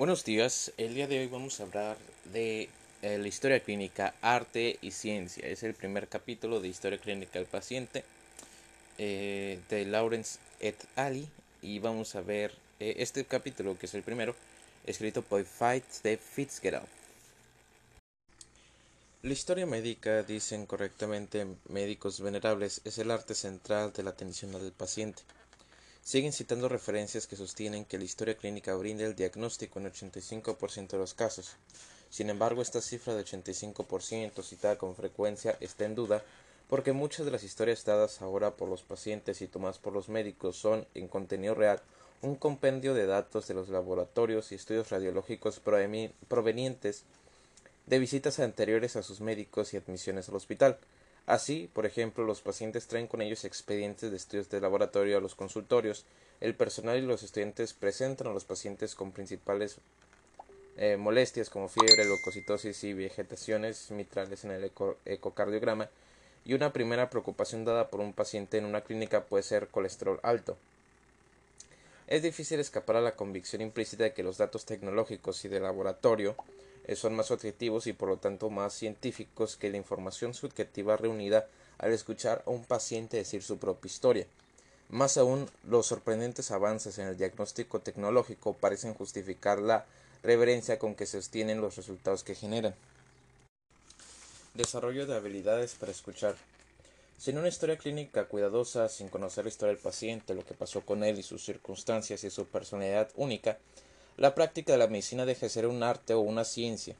Buenos días, el día de hoy vamos a hablar de eh, la historia clínica, arte y ciencia. Es el primer capítulo de historia clínica del paciente eh, de Lawrence et al. Y vamos a ver eh, este capítulo, que es el primero, escrito por Fight de Fitzgerald. La historia médica, dicen correctamente médicos venerables, es el arte central de la atención al paciente. Siguen citando referencias que sostienen que la historia clínica brinda el diagnóstico en 85% de los casos. Sin embargo, esta cifra de 85% citada con frecuencia está en duda porque muchas de las historias dadas ahora por los pacientes y tomadas por los médicos son, en contenido real, un compendio de datos de los laboratorios y estudios radiológicos provenientes de visitas anteriores a sus médicos y admisiones al hospital. Así, por ejemplo, los pacientes traen con ellos expedientes de estudios de laboratorio a los consultorios. El personal y los estudiantes presentan a los pacientes con principales eh, molestias como fiebre, leucocitosis y vegetaciones mitrales en el ecocardiograma. Y una primera preocupación dada por un paciente en una clínica puede ser colesterol alto. Es difícil escapar a la convicción implícita de que los datos tecnológicos y de laboratorio son más objetivos y por lo tanto más científicos que la información subjetiva reunida al escuchar a un paciente decir su propia historia. Más aún, los sorprendentes avances en el diagnóstico tecnológico parecen justificar la reverencia con que se obtienen los resultados que generan. Desarrollo de habilidades para escuchar. Sin una historia clínica cuidadosa, sin conocer la historia del paciente, lo que pasó con él y sus circunstancias y su personalidad única, la práctica de la medicina deja de ser un arte o una ciencia.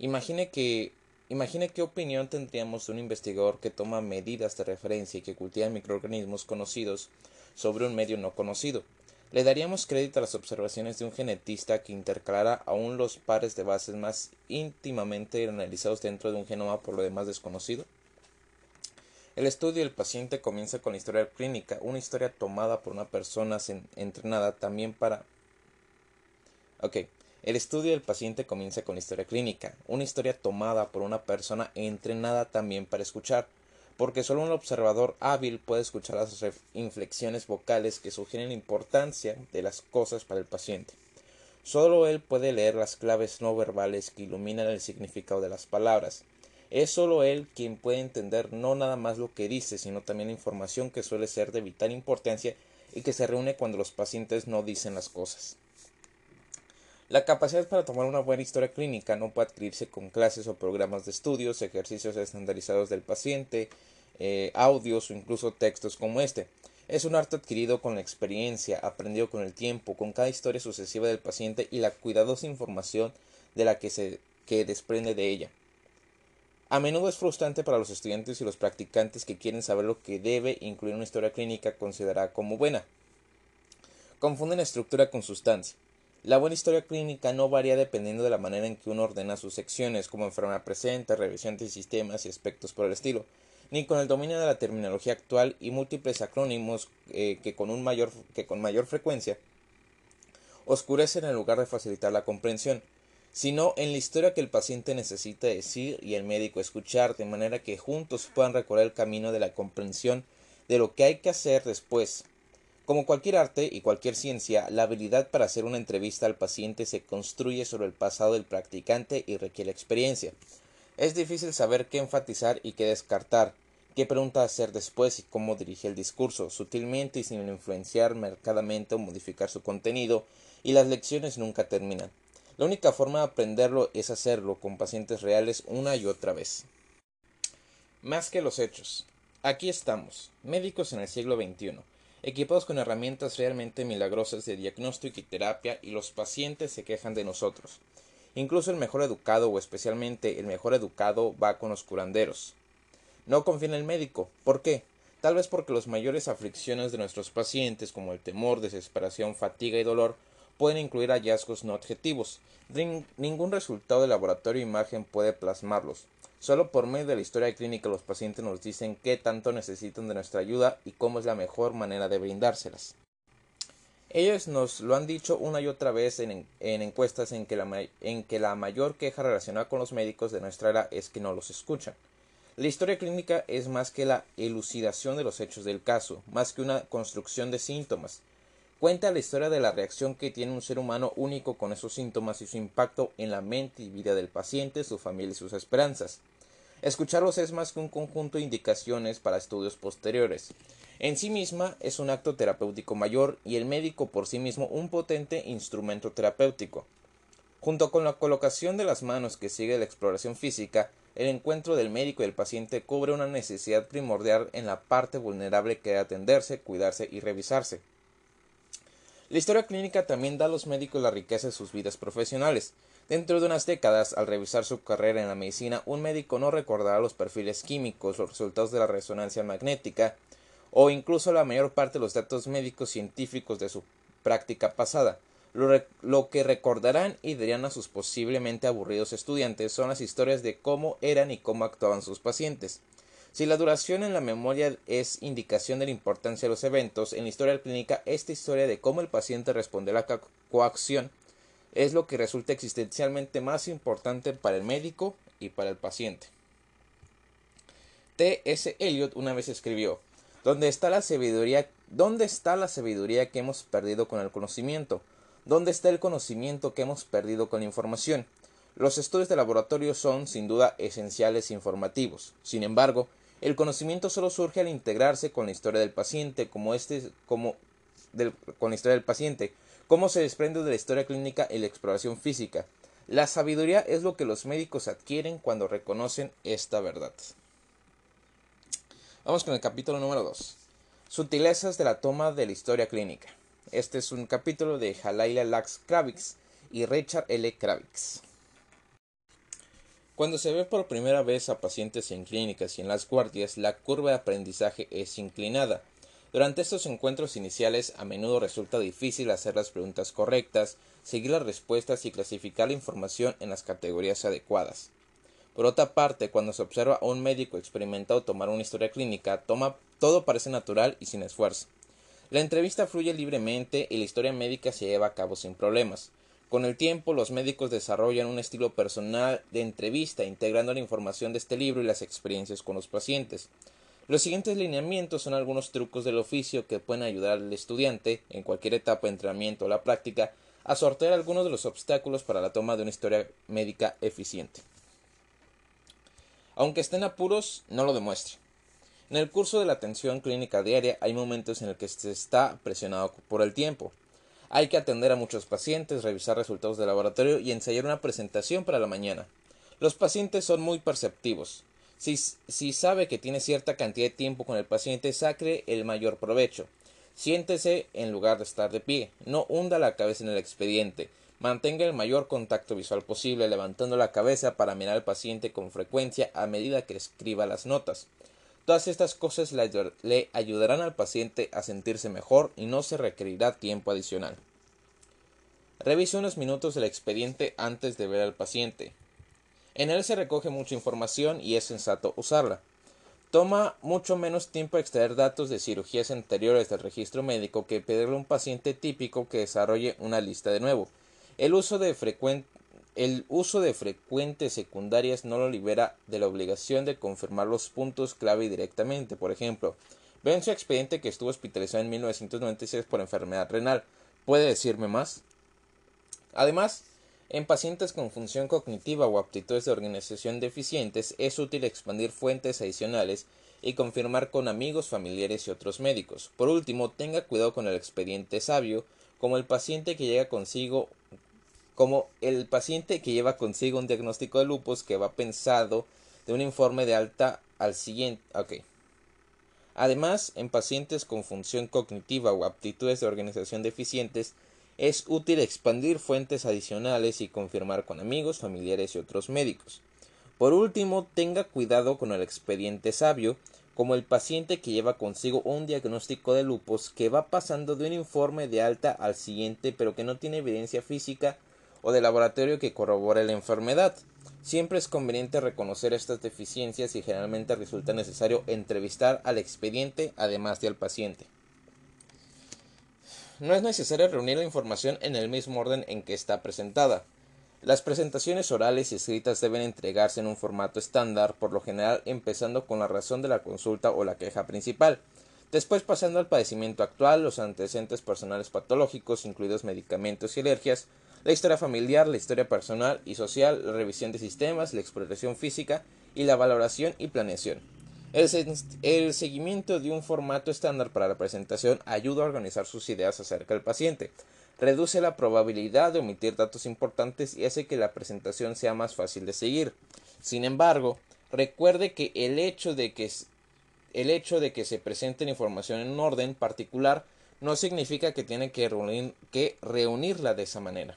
Imagine que Imagine qué opinión tendríamos de un investigador que toma medidas de referencia y que cultiva microorganismos conocidos sobre un medio no conocido. ¿Le daríamos crédito a las observaciones de un genetista que intercalara aún los pares de bases más íntimamente analizados dentro de un genoma por lo demás desconocido? El estudio del paciente comienza con la historia clínica, una historia tomada por una persona entrenada también para Ok, el estudio del paciente comienza con la historia clínica, una historia tomada por una persona entrenada también para escuchar, porque solo un observador hábil puede escuchar las inflexiones vocales que sugieren la importancia de las cosas para el paciente. Solo él puede leer las claves no verbales que iluminan el significado de las palabras. Es solo él quien puede entender no nada más lo que dice, sino también la información que suele ser de vital importancia y que se reúne cuando los pacientes no dicen las cosas. La capacidad para tomar una buena historia clínica no puede adquirirse con clases o programas de estudios, ejercicios estandarizados del paciente, eh, audios o incluso textos como este. Es un arte adquirido con la experiencia, aprendido con el tiempo, con cada historia sucesiva del paciente y la cuidadosa información de la que se que desprende de ella. A menudo es frustrante para los estudiantes y los practicantes que quieren saber lo que debe incluir una historia clínica considerada como buena. Confunden estructura con sustancia. La buena historia clínica no varía dependiendo de la manera en que uno ordena sus secciones, como enfermedad presente, revisión de sistemas y aspectos por el estilo, ni con el dominio de la terminología actual y múltiples acrónimos eh, que, con un mayor, que con mayor frecuencia oscurecen en lugar de facilitar la comprensión, sino en la historia que el paciente necesita decir y el médico escuchar, de manera que juntos puedan recorrer el camino de la comprensión de lo que hay que hacer después como cualquier arte y cualquier ciencia, la habilidad para hacer una entrevista al paciente se construye sobre el pasado del practicante y requiere experiencia. Es difícil saber qué enfatizar y qué descartar, qué pregunta hacer después y cómo dirigir el discurso, sutilmente y sin influenciar marcadamente o modificar su contenido, y las lecciones nunca terminan. La única forma de aprenderlo es hacerlo con pacientes reales una y otra vez. Más que los hechos. Aquí estamos, médicos en el siglo XXI equipados con herramientas realmente milagrosas de diagnóstico y terapia, y los pacientes se quejan de nosotros. Incluso el mejor educado, o especialmente el mejor educado, va con los curanderos. No confía en el médico. ¿Por qué? Tal vez porque las mayores aflicciones de nuestros pacientes, como el temor, desesperación, fatiga y dolor, pueden incluir hallazgos no objetivos. Ningún resultado de laboratorio o imagen puede plasmarlos. Solo por medio de la historia clínica los pacientes nos dicen qué tanto necesitan de nuestra ayuda y cómo es la mejor manera de brindárselas. Ellos nos lo han dicho una y otra vez en, encuestas en que, la, mayor queja relacionada con los médicos de nuestra era es que no los escuchan. La historia clínica es más que la elucidación de los hechos del caso, más que una construcción de síntomas. Cuenta la historia de la reacción que tiene un ser humano único con esos síntomas y su impacto en la mente y vida del paciente, su familia y sus esperanzas. Escucharlos es más que un conjunto de indicaciones para estudios posteriores. En sí misma es un acto terapéutico mayor y el médico por sí mismo un potente instrumento terapéutico. Junto con la colocación de las manos que sigue la exploración física, el encuentro del médico y el paciente cubre una necesidad primordial en la parte vulnerable que debe atenderse, cuidarse y revisarse. La historia clínica también da a los médicos la riqueza de sus vidas profesionales. Dentro de unas décadas, al revisar su carrera en la medicina, un médico no recordará los perfiles químicos, los resultados de la resonancia magnética, o incluso la mayor parte de los datos médicos científicos de su práctica pasada. Lo, que recordarán y dirían a sus posiblemente aburridos estudiantes son las historias de cómo eran y cómo actuaban sus pacientes. Si la duración en la memoria es indicación de la importancia de los eventos, en la historia clínica esta historia de cómo el paciente responde a la coacción es lo que resulta existencialmente más importante para el médico y para el paciente. T. S. Eliot una vez escribió ¿Dónde está la sabiduría? ¿Dónde está la sabiduría que hemos perdido con el conocimiento? ¿Dónde está el conocimiento que hemos perdido con la información? Los estudios de laboratorio son, sin duda, esenciales e informativos. Sin embargo, el conocimiento solo surge al integrarse con la historia del paciente, como este, como con la historia del paciente, como se desprende de la historia clínica y la exploración física. La sabiduría es lo que los médicos adquieren cuando reconocen esta verdad. Vamos con el capítulo número 2. Sutilezas de la toma de la historia clínica. Este es un capítulo de Halaila Lax Kravitz y Richard L. Kravitz. Cuando se ve por primera vez a pacientes en clínicas y en las guardias, la curva de aprendizaje es inclinada. Durante estos encuentros iniciales a menudo resulta difícil hacer las preguntas correctas, seguir las respuestas y clasificar la información en las categorías adecuadas. Por otra parte, cuando se observa a un médico experimentado tomar una historia clínica, todo parece natural y sin esfuerzo. La entrevista fluye libremente y la historia médica se lleva a cabo sin problemas. Con el tiempo, los médicos desarrollan un estilo personal de entrevista, integrando la información de este libro y las experiencias con los pacientes. Los siguientes lineamientos son algunos trucos del oficio que pueden ayudar al estudiante, en cualquier etapa de entrenamiento o la práctica, a sortear algunos de los obstáculos para la toma de una historia médica eficiente. Aunque estén apuros, no lo demuestre. En el curso de la atención clínica diaria hay momentos en los que se está presionado por el tiempo. Hay que atender a muchos pacientes, revisar resultados de laboratorio y ensayar una presentación para la mañana. Los pacientes son muy perceptivos. Si, sabe que tiene cierta cantidad de tiempo con el paciente, saque el mayor provecho. Siéntese en lugar de estar de pie. No hunda la cabeza en el expediente. Mantenga el mayor contacto visual posible, levantando la cabeza para mirar al paciente con frecuencia a medida que escriba las notas. Todas estas cosas le ayudarán al paciente a sentirse mejor y no se requerirá tiempo adicional. Revise unos minutos el expediente antes de ver al paciente. En él se recoge mucha información y es sensato usarla. Toma mucho menos tiempo extraer datos de cirugías anteriores del registro médico que pedirle a un paciente típico que desarrolle una lista de nuevo. El uso de, frecuentes secundarias no lo libera de la obligación de confirmar los puntos clave directamente. Por ejemplo, ve en su expediente que estuvo hospitalizado en 1996 por enfermedad renal. ¿Puede decirme más? Además, en pacientes con función cognitiva o aptitudes de organización deficientes es útil expandir fuentes adicionales y confirmar con amigos, familiares y otros médicos. Por último, tenga cuidado con el expediente sabio, como el paciente que llega consigo como el paciente que lleva consigo un diagnóstico de lupus que va pensado de un informe de alta al siguiente. Además, en pacientes con función cognitiva o aptitudes de organización deficientes, es útil expandir fuentes adicionales y confirmar con amigos, familiares y otros médicos. Por último, tenga cuidado con el expediente sabio, como el paciente que lleva consigo un diagnóstico de lupus que va pasando de un informe de alta al siguiente pero que no tiene evidencia física o de laboratorio que corrobore la enfermedad. Siempre es conveniente reconocer estas deficiencias y generalmente resulta necesario entrevistar al expediente además de al paciente. No es necesario reunir la información en el mismo orden en que está presentada. Las presentaciones orales y escritas deben entregarse en un formato estándar, por lo general empezando con la razón de la consulta o la queja principal. Después pasando al padecimiento actual, los antecedentes personales patológicos, incluidos medicamentos y alergias, la historia familiar, la historia personal y social, la revisión de sistemas, la exploración física y la valoración y planeación. El, seguimiento de un formato estándar para la presentación ayuda a organizar sus ideas acerca del paciente, reduce la probabilidad de omitir datos importantes y hace que la presentación sea más fácil de seguir. Sin embargo, recuerde que el hecho de que, el hecho de que se presente información en un orden particular no significa que tiene que reunirla de esa manera.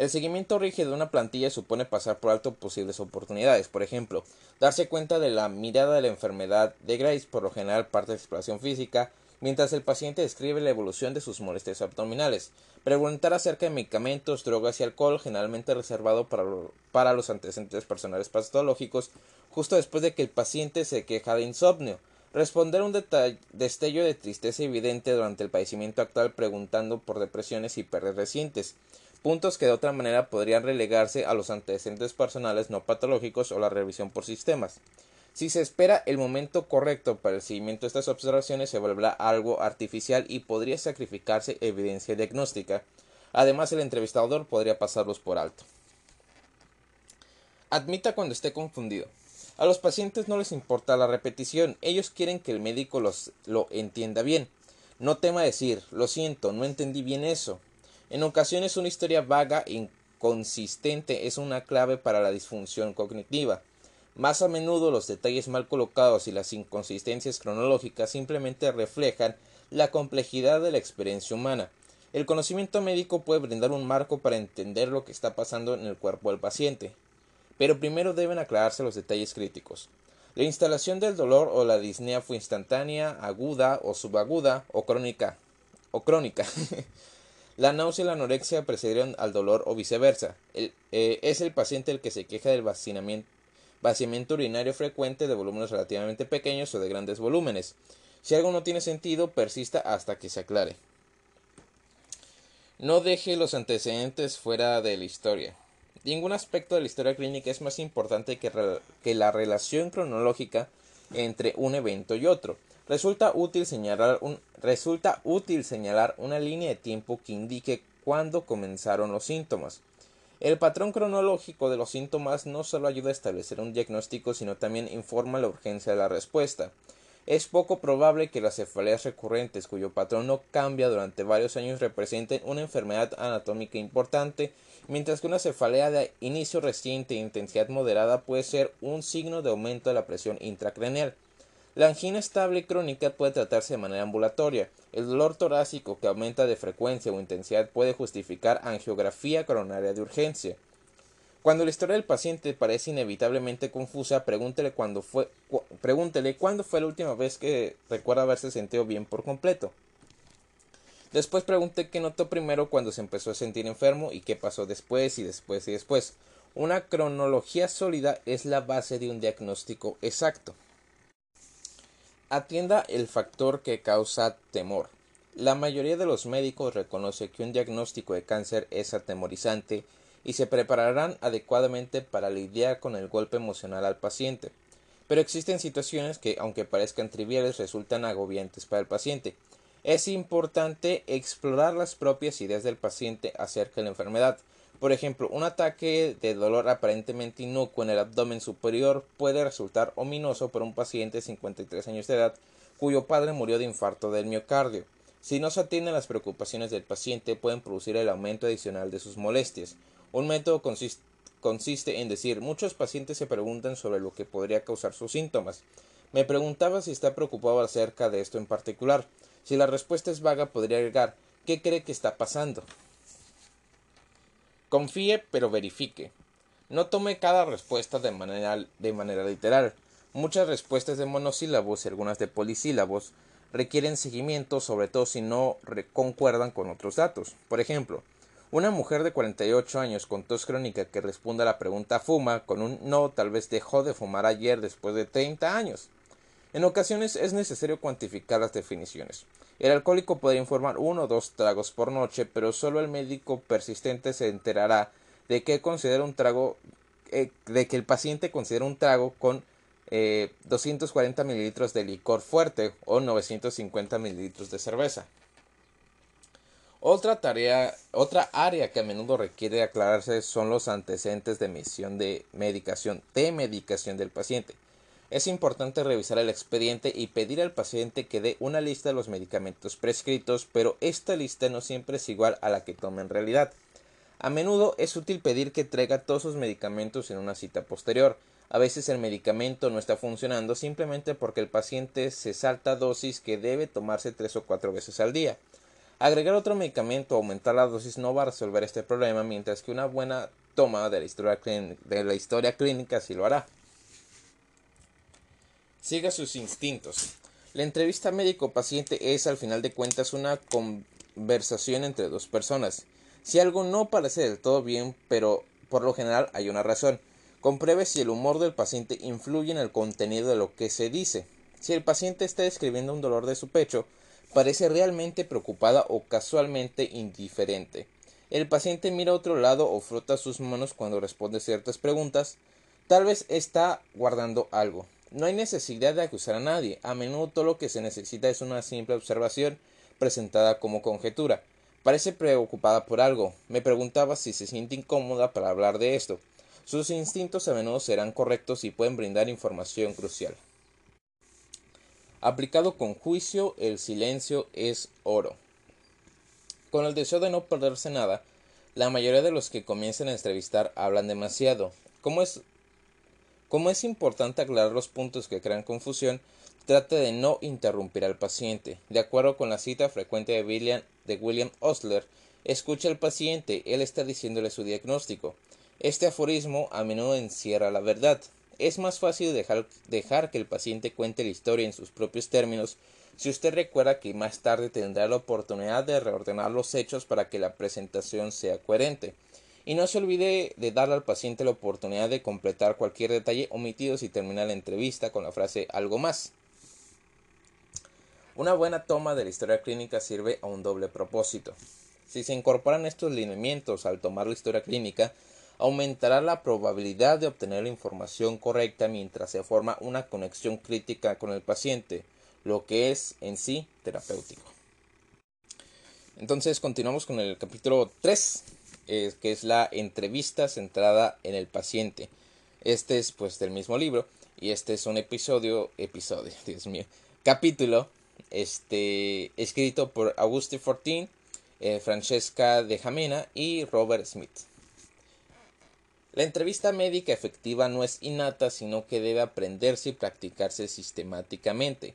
El seguimiento rígido de una plantilla supone pasar por alto posibles oportunidades, por ejemplo, darse cuenta de la mirada de la enfermedad de Grace, por lo general parte de exploración física, mientras el paciente describe la evolución de sus molestias abdominales, preguntar acerca de medicamentos, drogas y alcohol, generalmente reservado para, para los antecedentes personales patológicos, justo después de que el paciente se queja de insomnio, responder un destello de tristeza evidente durante el padecimiento actual preguntando por depresiones y pérdidas recientes, puntos que de otra manera podrían relegarse a los antecedentes personales no patológicos o la revisión por sistemas. Si se espera el momento correcto para el seguimiento de estas observaciones, se volverá algo artificial y podría sacrificarse evidencia diagnóstica. Además, el entrevistador podría pasarlos por alto. Admita cuando esté confundido. A los pacientes no les importa la repetición, ellos quieren que el médico los, lo entienda bien. No tema decir, lo siento, no entendí bien eso. En ocasiones una historia vaga e inconsistente es una clave para la disfunción cognitiva. Más a menudo los detalles mal colocados y las inconsistencias cronológicas simplemente reflejan la complejidad de la experiencia humana. El conocimiento médico puede brindar un marco para entender lo que está pasando en el cuerpo del paciente, pero primero deben aclararse los detalles críticos. La instalación del dolor o la disnea fue instantánea, aguda o subaguda o crónica o crónica. La náusea y la anorexia precedieron al dolor o viceversa. Eh, es el paciente el que se queja del vaciamiento urinario frecuente de volúmenes relativamente pequeños o de grandes volúmenes. Si algo no tiene sentido, persista hasta que se aclare. No deje los antecedentes fuera de la historia. Ningún aspecto de la historia clínica es más importante que la relación cronológica entre un evento y otro. Resulta útil señalar, un, resulta útil señalar una línea de tiempo que indique cuándo comenzaron los síntomas. El patrón cronológico de los síntomas no solo ayuda a establecer un diagnóstico, sino también informa la urgencia de la respuesta. Es poco probable que las cefaleas recurrentes cuyo patrón no cambia durante varios años representen una enfermedad anatómica importante, mientras que una cefalea de inicio reciente e intensidad moderada puede ser un signo de aumento de la presión intracraneal. La angina estable crónica puede tratarse de manera ambulatoria. El dolor torácico que aumenta de frecuencia o intensidad puede justificar angiografía coronaria de urgencia. Cuando la historia del paciente parece inevitablemente confusa, pregúntele, cuándo fue, pregúntele cuándo fue la última vez que recuerda haberse sentido bien por completo. Después pregunte qué notó primero cuando se empezó a sentir enfermo y qué pasó después y después y después. Una cronología sólida es la base de un diagnóstico exacto. Atienda el factor que causa temor. La mayoría de los médicos reconoce que un diagnóstico de cáncer es atemorizante y se prepararán adecuadamente para lidiar con el golpe emocional al paciente. Pero existen situaciones que, aunque parezcan triviales, resultan agobiantes para el paciente. Es importante explorar las propias ideas del paciente acerca de la enfermedad, por ejemplo, un ataque de dolor aparentemente inocuo en el abdomen superior puede resultar ominoso para un paciente de 53 años de edad cuyo padre murió de infarto del miocardio. Si no se atienden las preocupaciones del paciente, pueden producir el aumento adicional de sus molestias. Un método consiste, consiste en decir muchos pacientes se preguntan sobre lo que podría causar sus síntomas. Me preguntaba si está preocupado acerca de esto en particular. Si la respuesta es vaga, podría agregar ¿qué cree que está pasando? Confíe pero verifique. No tome cada respuesta de manera, literal. Muchas respuestas de monosílabos y algunas de polisílabos requieren seguimiento, sobre todo si no concuerdan con otros datos. Por ejemplo, una mujer de 48 años con tos crónica que responde a la pregunta fuma con un no tal vez dejó de fumar ayer después de 30 años. En ocasiones es necesario cuantificar las definiciones. El alcohólico podría informar uno o dos tragos por noche, pero solo el médico persistente se enterará de que considera un trago, eh, de que el paciente considera un trago con 240 mililitros de licor fuerte o 950 mililitros de cerveza. Otra tarea, otra área que a menudo requiere aclararse son los antecedentes de emisión de medicación, de medicación del paciente. Es importante revisar el expediente y pedir al paciente que dé una lista de los medicamentos prescritos, pero esta lista no siempre es igual a la que toma en realidad. A menudo es útil pedir que traiga todos sus medicamentos en una cita posterior. A veces el medicamento no está funcionando simplemente porque el paciente se salta dosis que debe tomarse tres o cuatro veces al día. Agregar otro medicamento o aumentar la dosis no va a resolver este problema, mientras que una buena toma de la historia, de la historia clínica sí lo hará. Siga sus instintos. La entrevista médico-paciente es, al final de cuentas, una conversación entre dos personas. Si algo no parece del todo bien, pero por lo general hay una razón. Compruebe si el humor del paciente influye en el contenido de lo que se dice. Si el paciente está describiendo un dolor de su pecho, parece realmente preocupada o casualmente indiferente. El paciente mira a otro lado o frota sus manos cuando responde ciertas preguntas. Tal vez está guardando algo. No hay necesidad de acusar a nadie. A menudo lo que se necesita es una simple observación presentada como conjetura. Parece preocupada por algo. Me preguntaba si se siente incómoda para hablar de esto. Sus instintos a menudo serán correctos y pueden brindar información crucial. Aplicado con juicio, el silencio es oro. Con el deseo de no perderse nada, la mayoría de los que comienzan a entrevistar hablan demasiado. Como es, como es importante aclarar los puntos que crean confusión, trate de no interrumpir al paciente. De acuerdo con la cita frecuente de William, de Osler, escucha al paciente, él está diciéndole su diagnóstico. Este aforismo a menudo encierra la verdad. Es más fácil dejar que el paciente cuente la historia en sus propios términos si usted recuerda que más tarde tendrá la oportunidad de reordenar los hechos para que la presentación sea coherente. Y no se olvide de darle al paciente la oportunidad de completar cualquier detalle omitido si termina la entrevista con la frase algo más. Una buena toma de la historia clínica sirve a un doble propósito. Si se incorporan estos lineamientos al tomar la historia clínica, aumentará la probabilidad de obtener la información correcta mientras se forma una conexión crítica con el paciente, lo que es en sí terapéutico. Entonces continuamos con el capítulo 3, que es la entrevista centrada en el paciente. Este es pues del mismo libro y este es un episodio, episodio, Dios mío, capítulo este, escrito por Auguste Fortin, eh, Francesca de Jamena y Robert Smith. La entrevista médica efectiva no es innata, sino que debe aprenderse y practicarse sistemáticamente.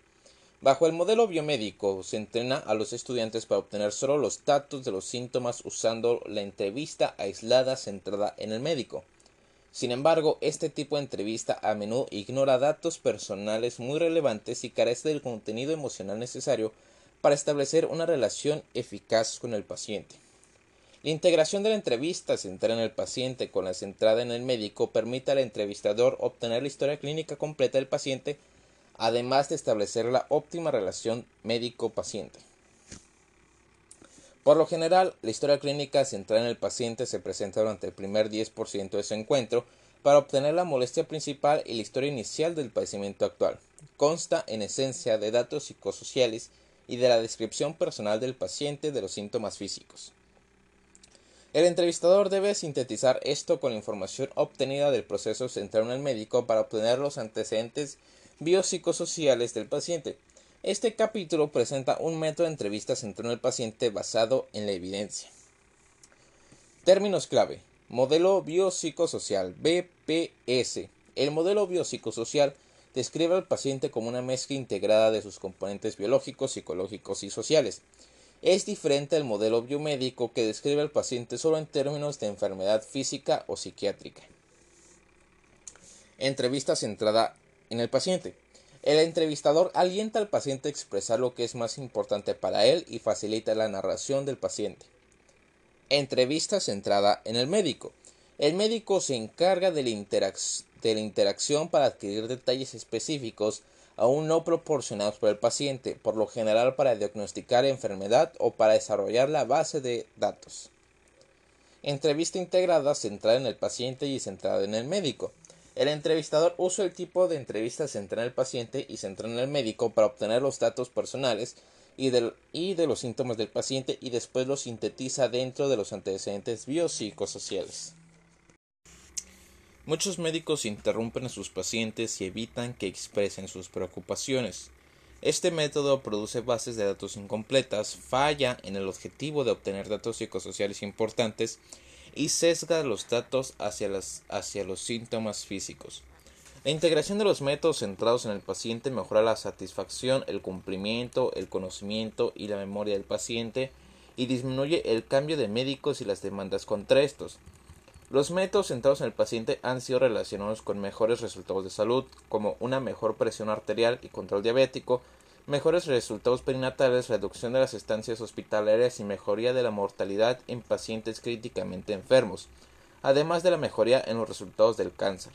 Bajo el modelo biomédico se entrena a los estudiantes para obtener solo los datos de los síntomas usando la entrevista aislada centrada en el médico. Sin embargo, este tipo de entrevista a menudo ignora datos personales muy relevantes y carece del contenido emocional necesario para establecer una relación eficaz con el paciente. La integración de la entrevista centrada en el paciente con la centrada en el médico permite al entrevistador obtener la historia clínica completa del paciente, además de establecer la óptima relación médico-paciente. Por lo general, la historia clínica centrada en el paciente se presenta durante el primer 10% de su encuentro para obtener la molestia principal y la historia inicial del padecimiento actual. Consta en esencia de datos psicosociales y de la descripción personal del paciente de los síntomas físicos. El entrevistador debe sintetizar esto con la información obtenida del proceso central en el médico para obtener los antecedentes biopsicosociales del paciente. Este capítulo presenta un método de entrevista central en el paciente basado en la evidencia. Términos clave. Modelo biopsicosocial BPS. El modelo biopsicosocial describe al paciente como una mezcla integrada de sus componentes biológicos, psicológicos y sociales es diferente al modelo biomédico que describe al paciente solo en términos de enfermedad física o psiquiátrica. Entrevista centrada en el paciente. El entrevistador alienta al paciente a expresar lo que es más importante para él y facilita la narración del paciente. Entrevista centrada en el médico. El médico se encarga de la, interacción para adquirir detalles específicos aún no proporcionados por el paciente, por lo general para diagnosticar enfermedad o para desarrollar la base de datos. Entrevista integrada centrada en el paciente y centrada en el médico. El entrevistador usa el tipo de entrevista centrada en el paciente y centrada en el médico para obtener los datos personales y, y de los síntomas del paciente y después los sintetiza dentro de los antecedentes biopsicosociales. Muchos médicos interrumpen a sus pacientes y evitan que expresen sus preocupaciones. Este método produce bases de datos incompletas, falla en el objetivo de obtener datos psicosociales importantes y sesga los datos hacia, hacia los síntomas físicos. La integración de los métodos centrados en el paciente mejora la satisfacción, el cumplimiento, el conocimiento y la memoria del paciente y disminuye el cambio de médicos y las demandas contra estos. Los métodos centrados en el paciente han sido relacionados con mejores resultados de salud, como una mejor presión arterial y control diabético, mejores resultados perinatales, reducción de las estancias hospitalarias y mejoría de la mortalidad en pacientes críticamente enfermos, además de la mejoría en los resultados del cáncer.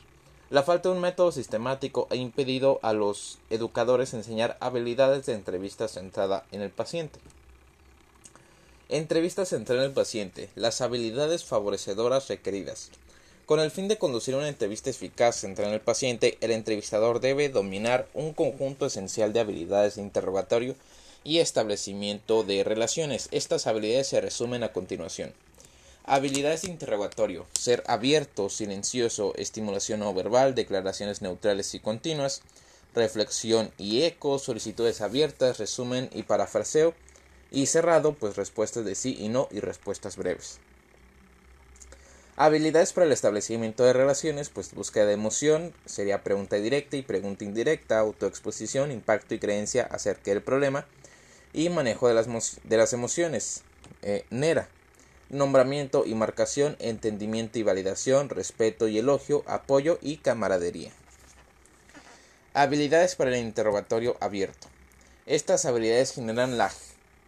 La falta de un método sistemático ha impedido a los educadores enseñar habilidades de entrevista centrada en el paciente. Entrevista centrada en el paciente. Las habilidades favorecedoras requeridas. Con el fin de conducir una entrevista eficaz centrada en el paciente, el entrevistador debe dominar un conjunto esencial de habilidades de interrogatorio y establecimiento de relaciones. Estas habilidades se resumen a continuación. Habilidades de interrogatorio. Ser abierto, silencioso, estimulación no verbal, declaraciones neutrales y continuas, reflexión y eco, solicitudes abiertas, resumen y parafraseo, y cerrado, pues respuestas de sí y no y respuestas breves. Habilidades para el establecimiento de relaciones, pues búsqueda de emoción, sería pregunta directa y pregunta indirecta, autoexposición, impacto y creencia acerca del problema, y manejo de las, de las emociones, eh, NERA, nombramiento y marcación, entendimiento y validación, respeto y elogio, apoyo y camaradería. Habilidades para el interrogatorio abierto. Estas habilidades generan la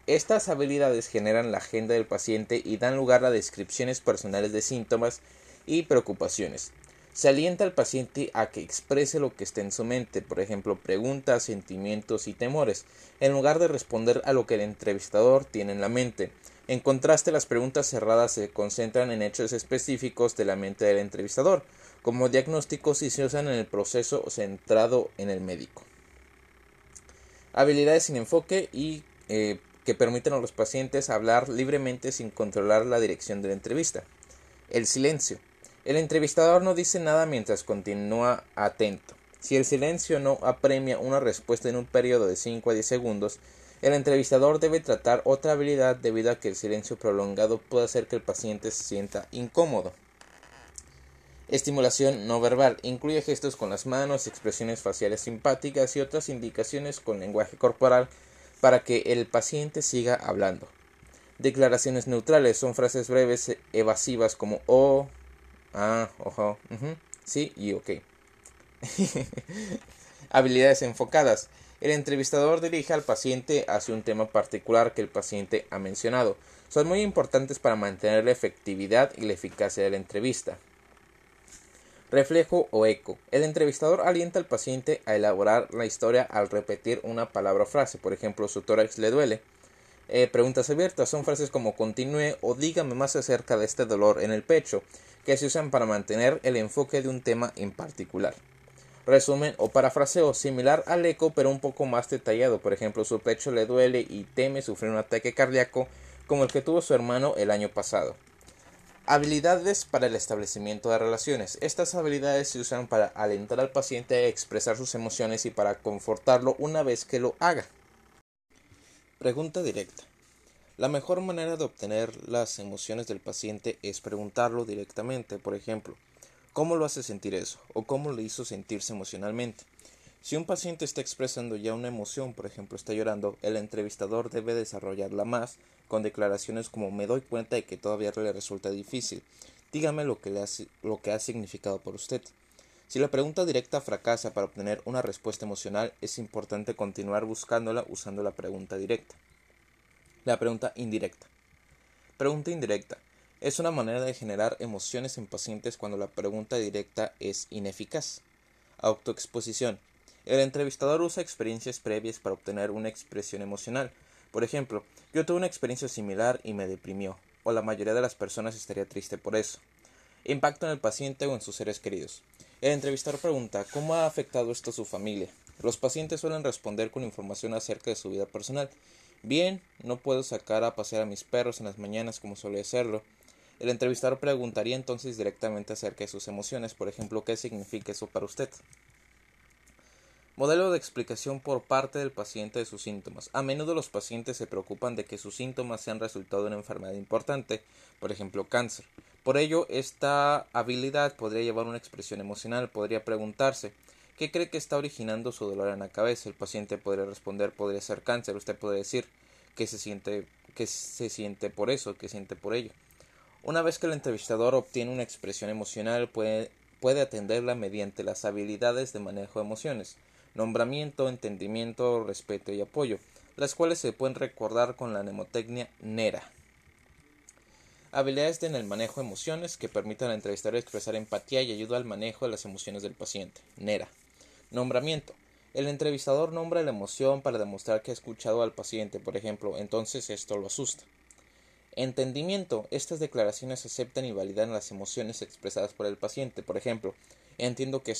estas habilidades generan la agenda del paciente y dan lugar a descripciones personales de síntomas y preocupaciones. Se alienta al paciente a que exprese lo que está en su mente, por ejemplo, preguntas, sentimientos y temores, en lugar de responder a lo que el entrevistador tiene en la mente. En contraste, las preguntas cerradas se concentran en hechos específicos de la mente del entrevistador, como diagnósticos y se usan en el proceso centrado en el médico. Habilidades sin enfoque y eh, que permiten a los pacientes hablar libremente sin controlar la dirección de la entrevista. El silencio. El entrevistador no dice nada mientras continúa atento. Si el silencio no apremia una respuesta en un periodo de 5 a 10 segundos, el entrevistador debe tratar otra habilidad debido a que el silencio prolongado puede hacer que el paciente se sienta incómodo. Estimulación no verbal incluye gestos con las manos, expresiones faciales simpáticas y otras indicaciones con lenguaje corporal para que el paciente siga hablando. Declaraciones neutrales son frases breves evasivas como oh, ah, ojo, sí y ok. Habilidades enfocadas. El entrevistador dirige al paciente hacia un tema particular que el paciente ha mencionado. Son muy importantes para mantener la efectividad y la eficacia de la entrevista. Reflejo o eco. El entrevistador alienta al paciente a elaborar la historia al repetir una palabra o frase. Por ejemplo, su tórax le duele. Eh, preguntas abiertas son frases como continúe o dígame más acerca de este dolor en el pecho, que se usan para mantener el enfoque de un tema en particular. Resumen o parafraseo similar al eco pero un poco más detallado. Por ejemplo, su pecho le duele y teme sufrir un ataque cardíaco como el que tuvo su hermano el año pasado. Habilidades para el establecimiento de relaciones. Estas habilidades se usan para alentar al paciente a expresar sus emociones y para confortarlo una vez que lo haga. Pregunta directa. La mejor manera de obtener las emociones del paciente es preguntarlo directamente, por ejemplo, ¿cómo lo hace sentir eso? o cómo le hizo sentirse emocionalmente. Si un paciente está expresando ya una emoción, por ejemplo está llorando, el entrevistador debe desarrollarla más con declaraciones como me doy cuenta de que todavía le resulta difícil. Dígame lo que, le ha, significado por usted. Si la pregunta directa fracasa para obtener una respuesta emocional, es importante continuar buscándola usando la pregunta directa. La pregunta indirecta. Pregunta indirecta. Es una manera de generar emociones en pacientes cuando la pregunta directa es ineficaz. Autoexposición. El entrevistador usa experiencias previas para obtener una expresión emocional. Por ejemplo, yo tuve una experiencia similar y me deprimió, o la mayoría de las personas estaría triste por eso. Impacto en el paciente o en sus seres queridos. El entrevistador pregunta ¿Cómo ha afectado esto a su familia? Los pacientes suelen responder con información acerca de su vida personal. Bien, no puedo sacar a pasear a mis perros en las mañanas como solía hacerlo. El entrevistador preguntaría entonces directamente acerca de sus emociones, por ejemplo, ¿qué significa eso para usted? Modelo de explicación por parte del paciente de sus síntomas. A menudo los pacientes se preocupan de que sus síntomas sean resultado de una enfermedad importante, por ejemplo cáncer. Por ello, esta habilidad podría llevar una expresión emocional. Podría preguntarse ¿qué cree que está originando su dolor en la cabeza? El paciente podría responder podría ser cáncer. Usted puede decir que se siente, que se siente por eso, que siente por ello. Una vez que el entrevistador obtiene una expresión emocional, puede atenderla mediante las habilidades de manejo de emociones nombramiento, entendimiento, respeto y apoyo, las cuales se pueden recordar con la mnemotecnia NERA. Habilidades en el manejo de emociones que permitan al entrevistador expresar empatía y ayuda al manejo de las emociones del paciente. NERA. Nombramiento. El entrevistador nombra la emoción para demostrar que ha escuchado al paciente, por ejemplo, entonces esto lo asusta. Entendimiento. Estas declaraciones aceptan y validan las emociones expresadas por el paciente. Por ejemplo, entiendo que,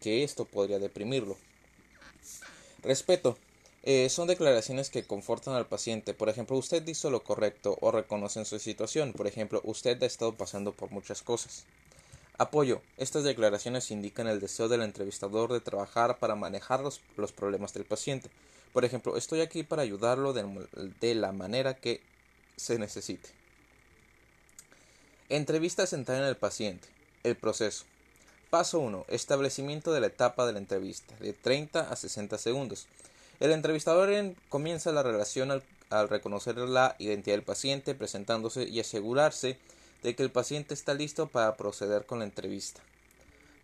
que esto podría deprimirlo. Respeto. Eh, son declaraciones que confortan al paciente. Por ejemplo, usted hizo lo correcto o reconocen su situación. Por ejemplo, usted ha estado pasando por muchas cosas. Apoyo. Estas declaraciones indican el deseo del entrevistador de trabajar para manejar los, problemas del paciente. Por ejemplo, estoy aquí para ayudarlo de, la manera que se necesite. Entrevista centrada en el paciente. El proceso. Paso 1. Establecimiento de la etapa de la entrevista, de 30 a 60 segundos. El entrevistador comienza la relación al, reconocer la identidad del paciente, presentándose y asegurarse de que el paciente está listo para proceder con la entrevista.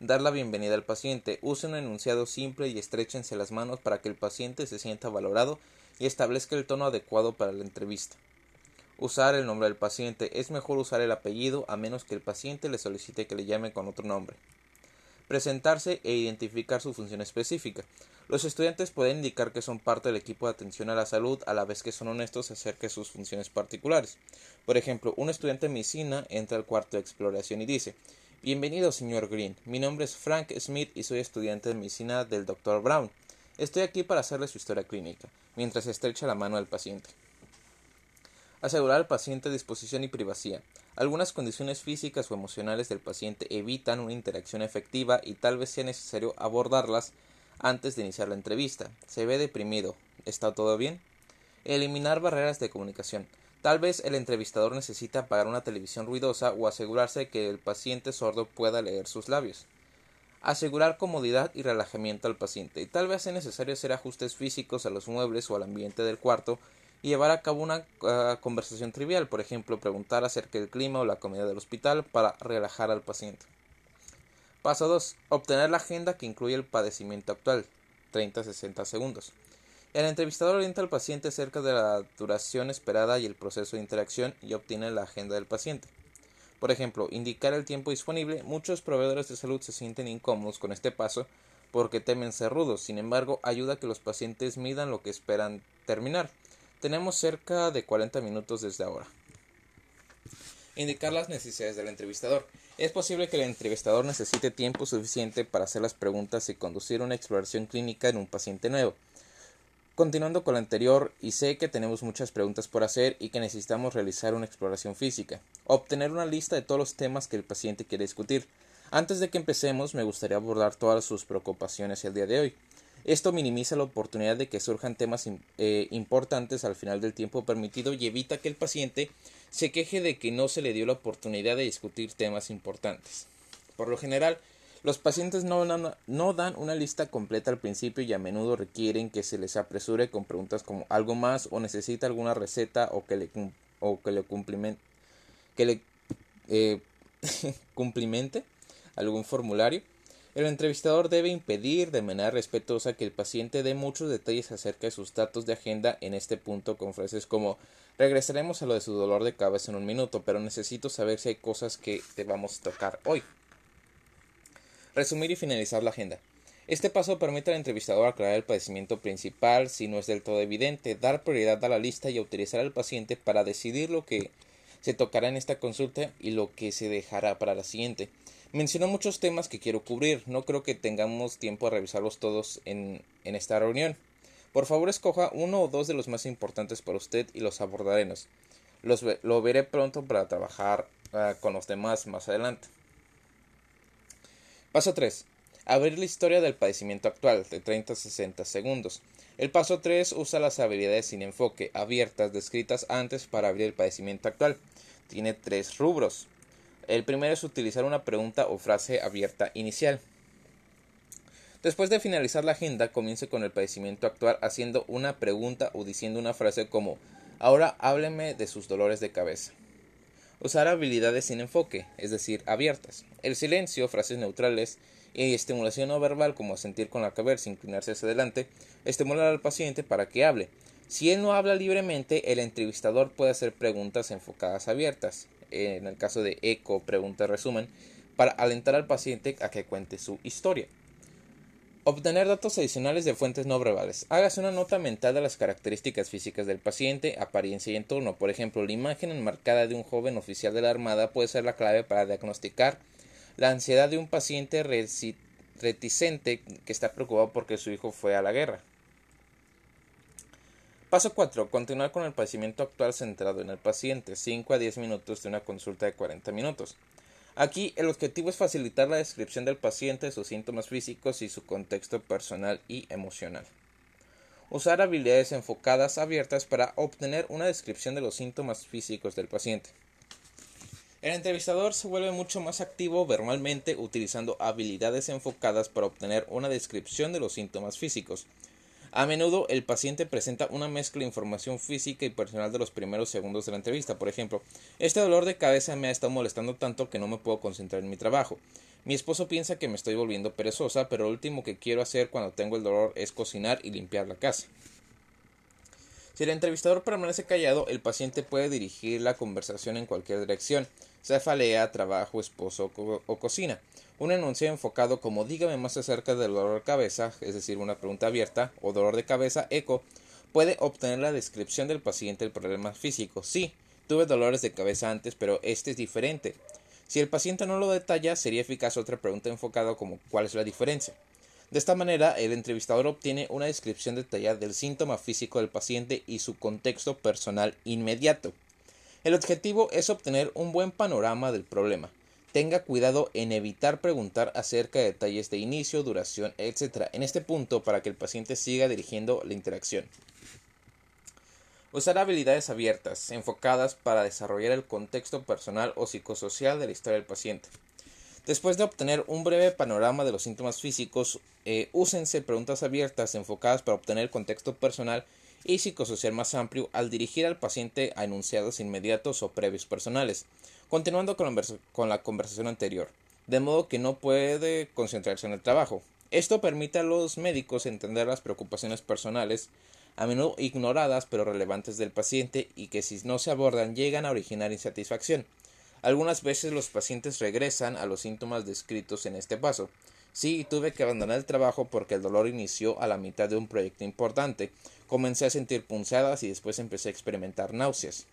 Dar la bienvenida al paciente. Use un enunciado simple y estréchense las manos para que el paciente se sienta valorado y establezca el tono adecuado para la entrevista. Usar el nombre del paciente. Es mejor usar el apellido a menos que el paciente le solicite que le llame con otro nombre presentarse e identificar su función específica. Los estudiantes pueden indicar que son parte del equipo de atención a la salud a la vez que son honestos acerca de sus funciones particulares. Por ejemplo, un estudiante de medicina entra al cuarto de exploración y dice Bienvenido, señor Green. Mi nombre es Frank Smith y soy estudiante de medicina del Dr. Brown. Estoy aquí para hacerle su historia clínica, mientras estrecha la mano del paciente. Asegurar al paciente disposición y privacidad. Algunas condiciones físicas o emocionales del paciente evitan una interacción efectiva y tal vez sea necesario abordarlas antes de iniciar la entrevista. Se ve deprimido. ¿Está todo bien? Eliminar barreras de comunicación. Tal vez el entrevistador necesita apagar una televisión ruidosa o asegurarse que el paciente sordo pueda leer sus labios. Asegurar comodidad y relajamiento al paciente. Tal vez sea necesario hacer ajustes físicos a los muebles o al ambiente del cuarto y llevar a cabo una ah, conversación trivial, por ejemplo, preguntar acerca del clima o la comida del hospital para relajar al paciente. Paso 2. Obtener la agenda que incluye el padecimiento actual, 30-60 segundos. El entrevistador orienta al paciente acerca de la duración esperada y el proceso de interacción y obtiene la agenda del paciente. Por ejemplo, indicar el tiempo disponible. Muchos proveedores de salud se sienten incómodos con este paso porque temen ser rudos. Sin embargo, ayuda a que los pacientes midan lo que esperan terminar. Tenemos cerca de 40 minutos desde ahora. Indicar las necesidades del entrevistador. Es posible que el entrevistador necesite tiempo suficiente para hacer las preguntas y conducir una exploración clínica en un paciente nuevo. Continuando con lo anterior, y sé que tenemos muchas preguntas por hacer y que necesitamos realizar una exploración física. Obtener una lista de todos los temas que el paciente quiere discutir. Antes de que empecemos, me gustaría abordar todas sus preocupaciones el día de hoy. Esto minimiza la oportunidad de que surjan temas eh, importantes al final del tiempo permitido y evita que el paciente se queje de que no se le dio la oportunidad de discutir temas importantes. Por lo general, los pacientes no dan, una lista completa al principio y a menudo requieren que se les apresure con preguntas como algo más o necesita alguna receta o que le, o que le, que le eh, cumplimente algún formulario. El entrevistador debe impedir de manera respetuosa que el paciente dé muchos detalles acerca de sus datos de agenda en este punto con frases como regresaremos a lo de su dolor de cabeza en un minuto, pero necesito saber si hay cosas que debamos tocar hoy. Resumir y finalizar la agenda. Este paso permite al entrevistador aclarar el padecimiento principal si no es del todo evidente, dar prioridad a la lista y utilizar al paciente para decidir lo que se tocará en esta consulta y lo que se dejará para la siguiente. Mencionó muchos temas que quiero cubrir, no creo que tengamos tiempo a revisarlos todos en, en esta reunión. Por favor, escoja uno o dos de los más importantes para usted y los abordaremos. Los, lo veré pronto para trabajar uh, con los demás más adelante. Paso 3. Abrir la historia del padecimiento actual de 30 a 60 segundos. El paso 3 usa las habilidades sin enfoque abiertas descritas antes para abrir el padecimiento actual. Tiene tres rubros. El primero es utilizar una pregunta o frase abierta inicial. Después de finalizar la agenda, comience con el padecimiento actual haciendo una pregunta o diciendo una frase como Ahora hábleme de sus dolores de cabeza. Usar habilidades sin enfoque, es decir, abiertas. El silencio, frases neutrales y estimulación no verbal como sentir con la cabeza, inclinarse hacia adelante, estimular al paciente para que hable. Si él no habla libremente, el entrevistador puede hacer preguntas enfocadas abiertas. En el caso de eco, pregunta resumen, para alentar al paciente a que cuente su historia. Obtener datos adicionales de fuentes no verbales. Hágase una nota mental de las características físicas del paciente, apariencia y entorno. Por ejemplo, la imagen enmarcada de un joven oficial de la Armada puede ser la clave para diagnosticar la ansiedad de un paciente reticente que está preocupado porque su hijo fue a la guerra. Paso 4. Continuar con el padecimiento actual centrado en el paciente. 5 a 10 minutos de una consulta de 40 minutos. Aquí el objetivo es facilitar la descripción del paciente, sus síntomas físicos y su contexto personal y emocional. Usar habilidades enfocadas abiertas para obtener una descripción de los síntomas físicos del paciente. El entrevistador se vuelve mucho más activo verbalmente utilizando habilidades enfocadas para obtener una descripción de los síntomas físicos. A menudo el paciente presenta una mezcla de información física y personal de los primeros segundos de la entrevista. Por ejemplo, este dolor de cabeza me ha estado molestando tanto que no me puedo concentrar en mi trabajo. Mi esposo piensa que me estoy volviendo perezosa, pero lo último que quiero hacer cuando tengo el dolor es cocinar y limpiar la casa. Si el entrevistador permanece callado, el paciente puede dirigir la conversación en cualquier dirección, cefalea, trabajo, esposo o cocina. Un enunciado enfocado como dígame más acerca del dolor de cabeza, es decir, una pregunta abierta, o dolor de cabeza, eco, puede obtener la descripción del paciente del problema físico. Sí, tuve dolores de cabeza antes, pero este es diferente. Si el paciente no lo detalla, sería eficaz otra pregunta enfocada como ¿cuál es la diferencia? De esta manera, el entrevistador obtiene una descripción detallada del síntoma físico del paciente y su contexto personal inmediato. El objetivo es obtener un buen panorama del problema, tenga cuidado en evitar preguntar acerca de detalles de inicio, duración, etc. en este punto para que el paciente siga dirigiendo la interacción. Usar habilidades abiertas, enfocadas para desarrollar el contexto personal o psicosocial de la historia del paciente. Después de obtener un breve panorama de los síntomas físicos, eh, úsense preguntas abiertas enfocadas para obtener el contexto personal y psicosocial más amplio al dirigir al paciente a enunciados inmediatos o previos personales. Continuando con la conversación anterior, de modo que no puede concentrarse en el trabajo. Esto permite a los médicos entender las preocupaciones personales, a menudo ignoradas pero relevantes del paciente y que si no se abordan llegan a originar insatisfacción. Algunas veces los pacientes regresan a los síntomas descritos en este paso. Sí, tuve que abandonar el trabajo porque el dolor inició a la mitad de un proyecto importante. Comencé a sentir punzadas y después empecé a experimentar náuseas.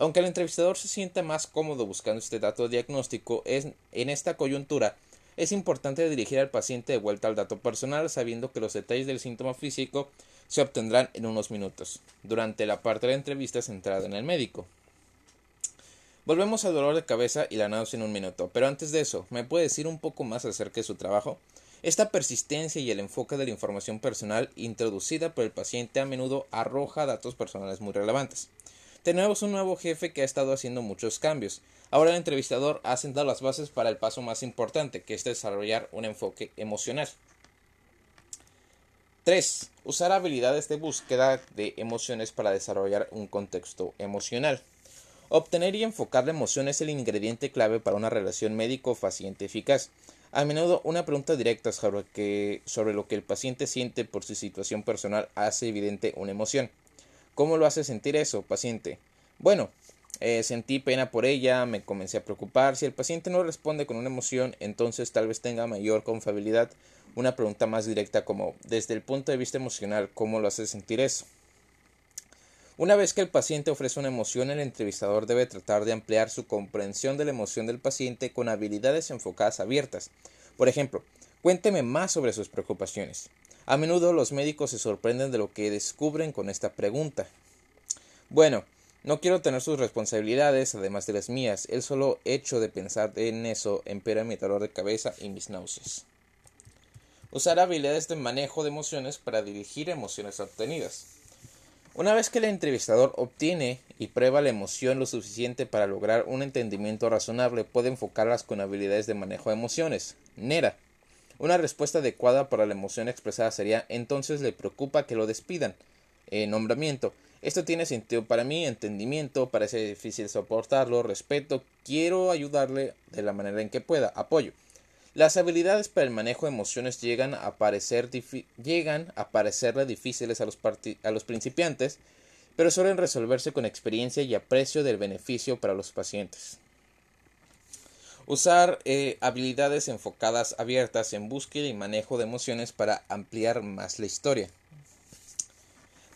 Aunque el entrevistador se sienta más cómodo buscando este dato diagnóstico, en esta coyuntura es importante dirigir al paciente de vuelta al dato personal sabiendo que los detalles del síntoma físico se obtendrán en unos minutos, durante la parte de la entrevista centrada en el médico. Volvemos al dolor de cabeza y la náusea en un minuto, pero antes de eso, ¿me puede decir un poco más acerca de su trabajo? Esta persistencia y el enfoque de la información personal introducida por el paciente a menudo arroja datos personales muy relevantes. Tenemos un nuevo jefe que ha estado haciendo muchos cambios. Ahora el entrevistador ha sentado las bases para el paso más importante, que es desarrollar un enfoque emocional. 3. Usar habilidades de búsqueda de emociones para desarrollar un contexto emocional. Obtener y enfocar la emoción es el ingrediente clave para una relación médico-paciente eficaz. A menudo una pregunta directa sobre, sobre lo que el paciente siente por su situación personal hace evidente una emoción. ¿Cómo lo hace sentir eso, paciente? Bueno, eh, sentí pena por ella, me comencé a preocupar. Si el paciente no responde con una emoción, entonces tal vez tenga mayor confiabilidad. Una pregunta más directa como, desde el punto de vista emocional, ¿cómo lo hace sentir eso? Una vez que el paciente ofrece una emoción, el entrevistador debe tratar de ampliar su comprensión de la emoción del paciente con habilidades enfocadas abiertas. Por ejemplo, cuénteme más sobre sus preocupaciones. A menudo los médicos se sorprenden de lo que descubren con esta pregunta. Bueno, no quiero tener sus responsabilidades, además de las mías. El solo hecho de pensar en eso empera mi dolor de cabeza y mis náuseas. Usar habilidades de manejo de emociones para dirigir emociones obtenidas. Una vez que el entrevistador obtiene y prueba la emoción lo suficiente para lograr un entendimiento razonable, puede enfocarlas con habilidades de manejo de emociones. Nera. Una respuesta adecuada para la emoción expresada sería entonces le preocupa que lo despidan. Eh, nombramiento. Esto tiene sentido para mí, entendimiento, parece difícil soportarlo, respeto, quiero ayudarle de la manera en que pueda, apoyo. Las habilidades para el manejo de emociones llegan a, parecer llegan a parecerle difíciles a los, a los principiantes, pero suelen resolverse con experiencia y aprecio del beneficio para los pacientes. Usar eh, habilidades enfocadas abiertas en búsqueda y manejo de emociones para ampliar más la historia.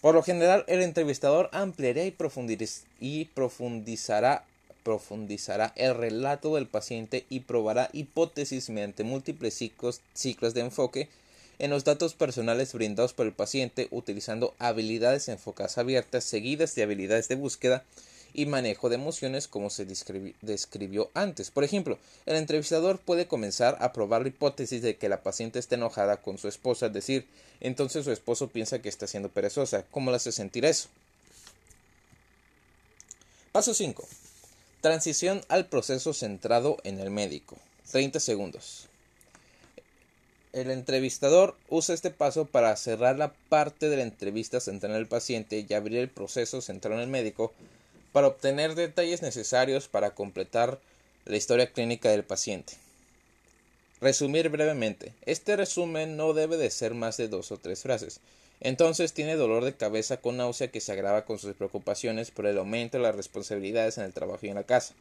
Por lo general, el entrevistador ampliará y, profundizará el relato del paciente y probará hipótesis mediante múltiples ciclos, ciclos de enfoque en los datos personales brindados por el paciente utilizando habilidades enfocadas abiertas seguidas de habilidades de búsqueda y manejo de emociones como se describió antes. Por ejemplo, el entrevistador puede comenzar a probar la hipótesis de que la paciente está enojada con su esposa, es decir, entonces su esposo piensa que está siendo perezosa. ¿Cómo le hace sentir eso? Paso 5. Transición al proceso centrado en el médico. 30 segundos. El entrevistador usa este paso para cerrar la parte de la entrevista centrada en el paciente y abrir el proceso centrado en el médico para obtener detalles necesarios para completar la historia clínica del paciente. Resumir brevemente. Este resumen no debe de ser más de dos o tres frases. Entonces tiene dolor de cabeza con náusea que se agrava con sus preocupaciones por el aumento de las responsabilidades en el trabajo y en la casa.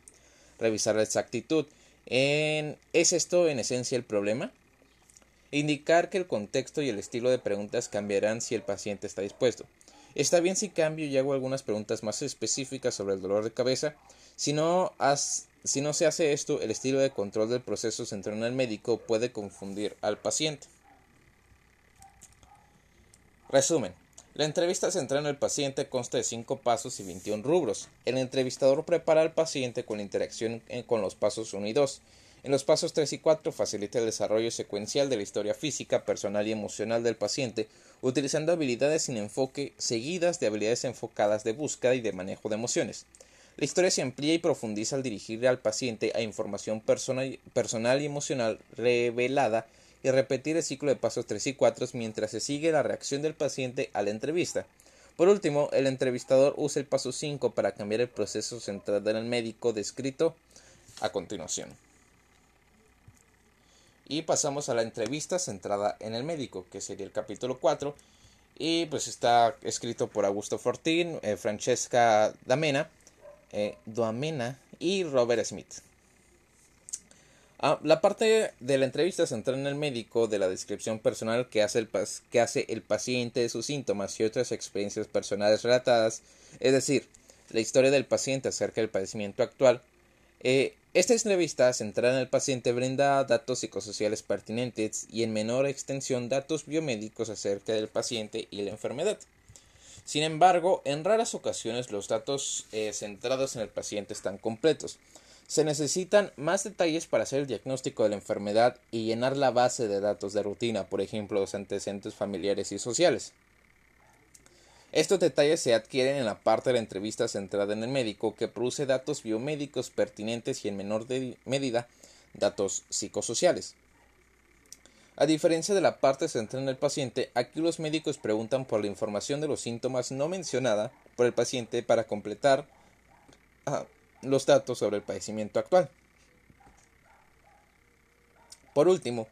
Revisar la exactitud. ¿Es esto en esencia el problema? Indicar que el contexto y el estilo de preguntas cambiarán si el paciente está dispuesto. Está bien si cambio y hago algunas preguntas más específicas sobre el dolor de cabeza. Si no, si no se hace esto, el estilo de control del proceso central en el médico puede confundir al paciente. Resumen. La entrevista central en el paciente consta de 5 pasos y 21 rubros. El entrevistador prepara al paciente con la interacción con los pasos 1 y 2. En los pasos 3 y 4 facilita el desarrollo secuencial de la historia física, personal y emocional del paciente, utilizando habilidades sin enfoque seguidas de habilidades enfocadas de búsqueda y de manejo de emociones. La historia se amplía y profundiza al dirigir al paciente a información personal y emocional revelada y repetir el ciclo de pasos 3 y 4 mientras se sigue la reacción del paciente a la entrevista. Por último, el entrevistador usa el paso 5 para cambiar el proceso centrado en el médico descrito a continuación. Y pasamos a la entrevista centrada en el médico, que sería el capítulo 4. Y pues está escrito por Augusto Fortín, eh, Francesca Damena, eh, Duamena y Robert Smith. Ah, la parte de la entrevista central en el médico, de la descripción personal que hace, el que hace el paciente de sus síntomas y otras experiencias personales relatadas, es decir, la historia del paciente acerca del padecimiento actual. Eh, esta entrevista centrada en el paciente brinda datos psicosociales pertinentes y en menor extensión datos biomédicos acerca del paciente y la enfermedad. Sin embargo, en raras ocasiones los datos eh, centrados en el paciente están completos. Se necesitan más detalles para hacer el diagnóstico de la enfermedad y llenar la base de datos de rutina, por ejemplo, los antecedentes familiares y sociales. Estos detalles se adquieren en la parte de la entrevista centrada en el médico que produce datos biomédicos pertinentes y en menor medida datos psicosociales. A diferencia de la parte centrada en el paciente, aquí los médicos preguntan por la información de los síntomas no mencionada por el paciente para completar los datos sobre el padecimiento actual. Por último,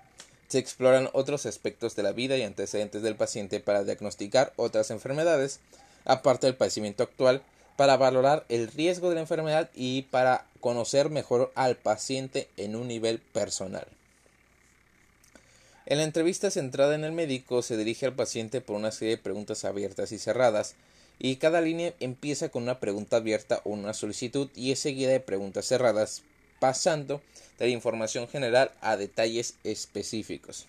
se exploran otros aspectos de la vida y antecedentes del paciente para diagnosticar otras enfermedades, aparte del padecimiento actual, para valorar el riesgo de la enfermedad y para conocer mejor al paciente en un nivel personal. En la entrevista centrada en el médico se dirige al paciente por una serie de preguntas abiertas y cerradas y cada línea empieza con una pregunta abierta o una solicitud y es seguida de preguntas cerradas, pasando de la información general a detalles específicos.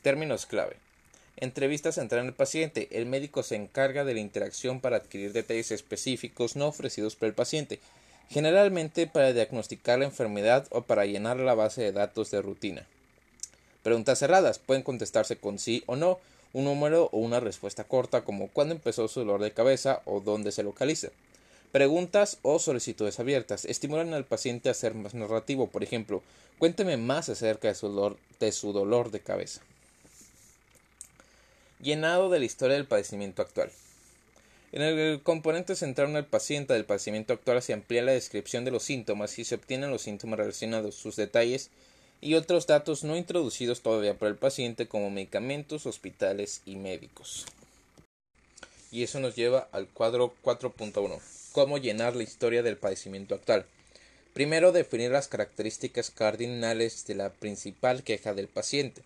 Términos clave. Entrevista central en el paciente. El médico se encarga de la interacción para adquirir detalles específicos no ofrecidos por el paciente, generalmente para diagnosticar la enfermedad o para llenar la base de datos de rutina. Preguntas cerradas pueden contestarse con sí o no, un número o una respuesta corta como cuándo empezó su dolor de cabeza o dónde se localiza. Preguntas o solicitudes abiertas estimulan al paciente a ser más narrativo. Por ejemplo, cuénteme más acerca de su dolor de, su dolor de cabeza. Llenado de la historia del padecimiento actual. En el componente central del paciente del padecimiento actual se amplía la descripción de los síntomas y se obtienen los síntomas relacionados, sus detalles y otros datos no introducidos todavía por el paciente como medicamentos, hospitales y médicos. Y eso nos lleva al cuadro 4.1. Cómo llenar la historia del padecimiento actual. Primero, definir las características cardinales de la principal queja del paciente.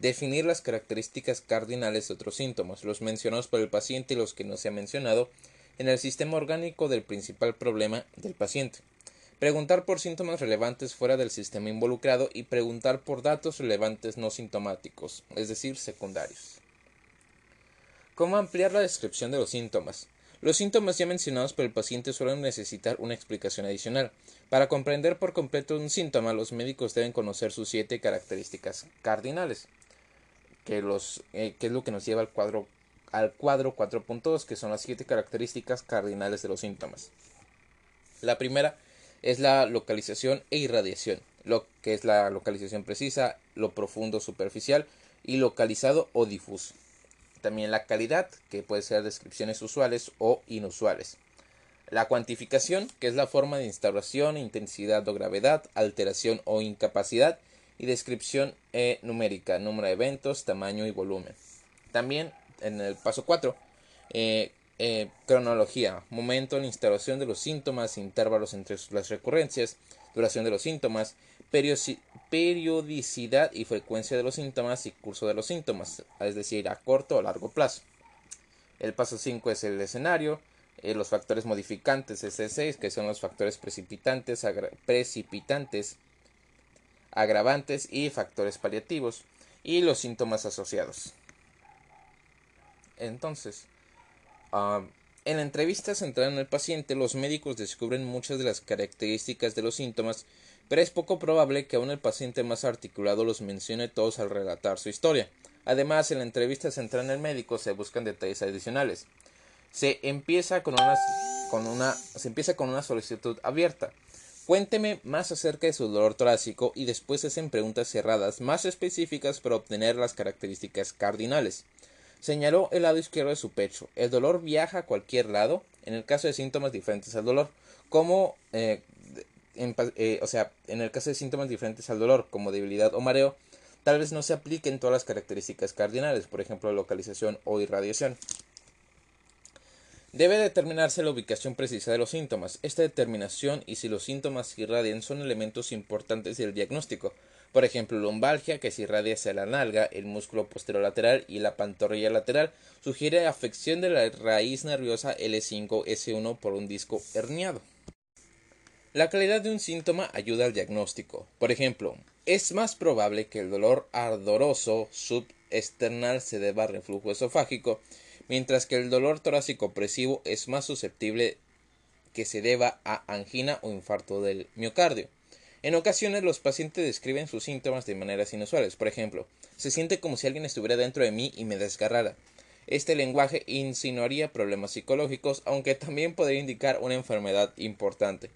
Definir las características cardinales de otros síntomas, los mencionados por el paciente y los que no se han mencionado, en el sistema orgánico del principal problema del paciente preguntar por síntomas relevantes fuera del sistema involucrado y preguntar por datos relevantes no sintomáticos, es decir, secundarios. ¿Cómo ampliar la descripción de los síntomas? Los síntomas ya mencionados por el paciente suelen necesitar una explicación adicional. Para comprender por completo un síntoma, los médicos deben conocer sus siete características cardinales, que, eh, que es lo que nos lleva al cuadro, al cuadro 4.2, que son las siete características cardinales de los síntomas. La primera es la localización e irradiación, lo que es la localización precisa, lo profundo superficial y localizado o difuso. También la calidad, que puede ser descripciones usuales o inusuales. La cuantificación, que es la forma de instauración, intensidad o gravedad, alteración o incapacidad, y descripción eh, numérica, número de eventos, tamaño y volumen. También en el paso 4, eh, cronología, momento en la instalación de los síntomas, intervalos entre las recurrencias, duración de los síntomas, periodicidad y frecuencia de los síntomas y curso de los síntomas, es decir, a corto o largo plazo. El paso 5 es el escenario, eh, los factores modificantes es el 6, que son los factores precipitantes, precipitantes, agravantes y factores paliativos, y los síntomas asociados. Entonces, Ah, en la entrevista centrada en el paciente, los médicos descubren muchas de las características de los síntomas, pero es poco probable que aún el paciente más articulado los mencione todos al relatar su historia. Además, en la entrevista centrada en el médico se buscan detalles adicionales. Se empieza con una, con una, se empieza con una solicitud abierta. Cuénteme más acerca de su dolor torácico y después hacen preguntas cerradas más específicas para obtener las características cardinales. Señaló el lado izquierdo de su pecho. El dolor viaja a cualquier lado en el caso de síntomas diferentes al dolor, como eh, eh, o sea, en el caso de síntomas diferentes al dolor, como debilidad o mareo, tal vez no se apliquen todas las características cardinales, por ejemplo, localización o irradiación. Debe determinarse la ubicación precisa de los síntomas. Esta determinación y si los síntomas irradian son elementos importantes del diagnóstico, por ejemplo, lumbalgia, que se irradia hacia la nalga, el músculo posterolateral y la pantorrilla lateral, sugiere afección de la raíz nerviosa L5-S1 por un disco herniado. La calidad de un síntoma ayuda al diagnóstico. Por ejemplo, es más probable que el dolor ardoroso subesternal se deba a reflujo esofágico, mientras que el dolor torácico opresivo es más susceptible que se deba a angina o infarto del miocardio. En ocasiones los pacientes describen sus síntomas de maneras inusuales. Por ejemplo, se siente como si alguien estuviera dentro de mí y me desgarrara. Este lenguaje insinuaría problemas psicológicos, aunque también podría indicar una enfermedad importante.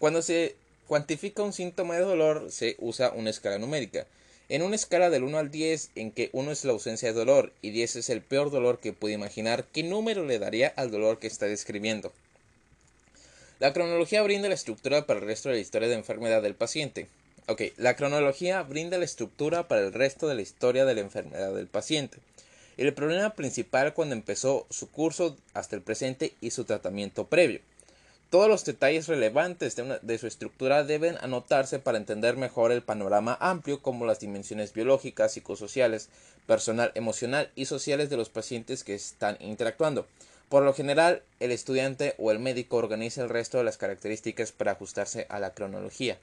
Cuando se cuantifica un síntoma de dolor, se usa una escala numérica. En una escala del 1 al 10, en que 1 es la ausencia de dolor y 10 es el peor dolor que puede imaginar, ¿qué número le daría al dolor que está describiendo? La cronología brinda la estructura para el resto de la historia de enfermedad del paciente. Ok, la cronología brinda la estructura para el resto de la historia de la enfermedad del paciente. El problema principal cuando empezó su curso hasta el presente y su tratamiento previo. Todos los detalles relevantes de, su estructura deben anotarse para entender mejor el panorama amplio como las dimensiones biológicas, psicosociales, personal, emocional y sociales de los pacientes que están interactuando. Por lo general, el estudiante o el médico organiza el resto de las características para ajustarse a la cronología.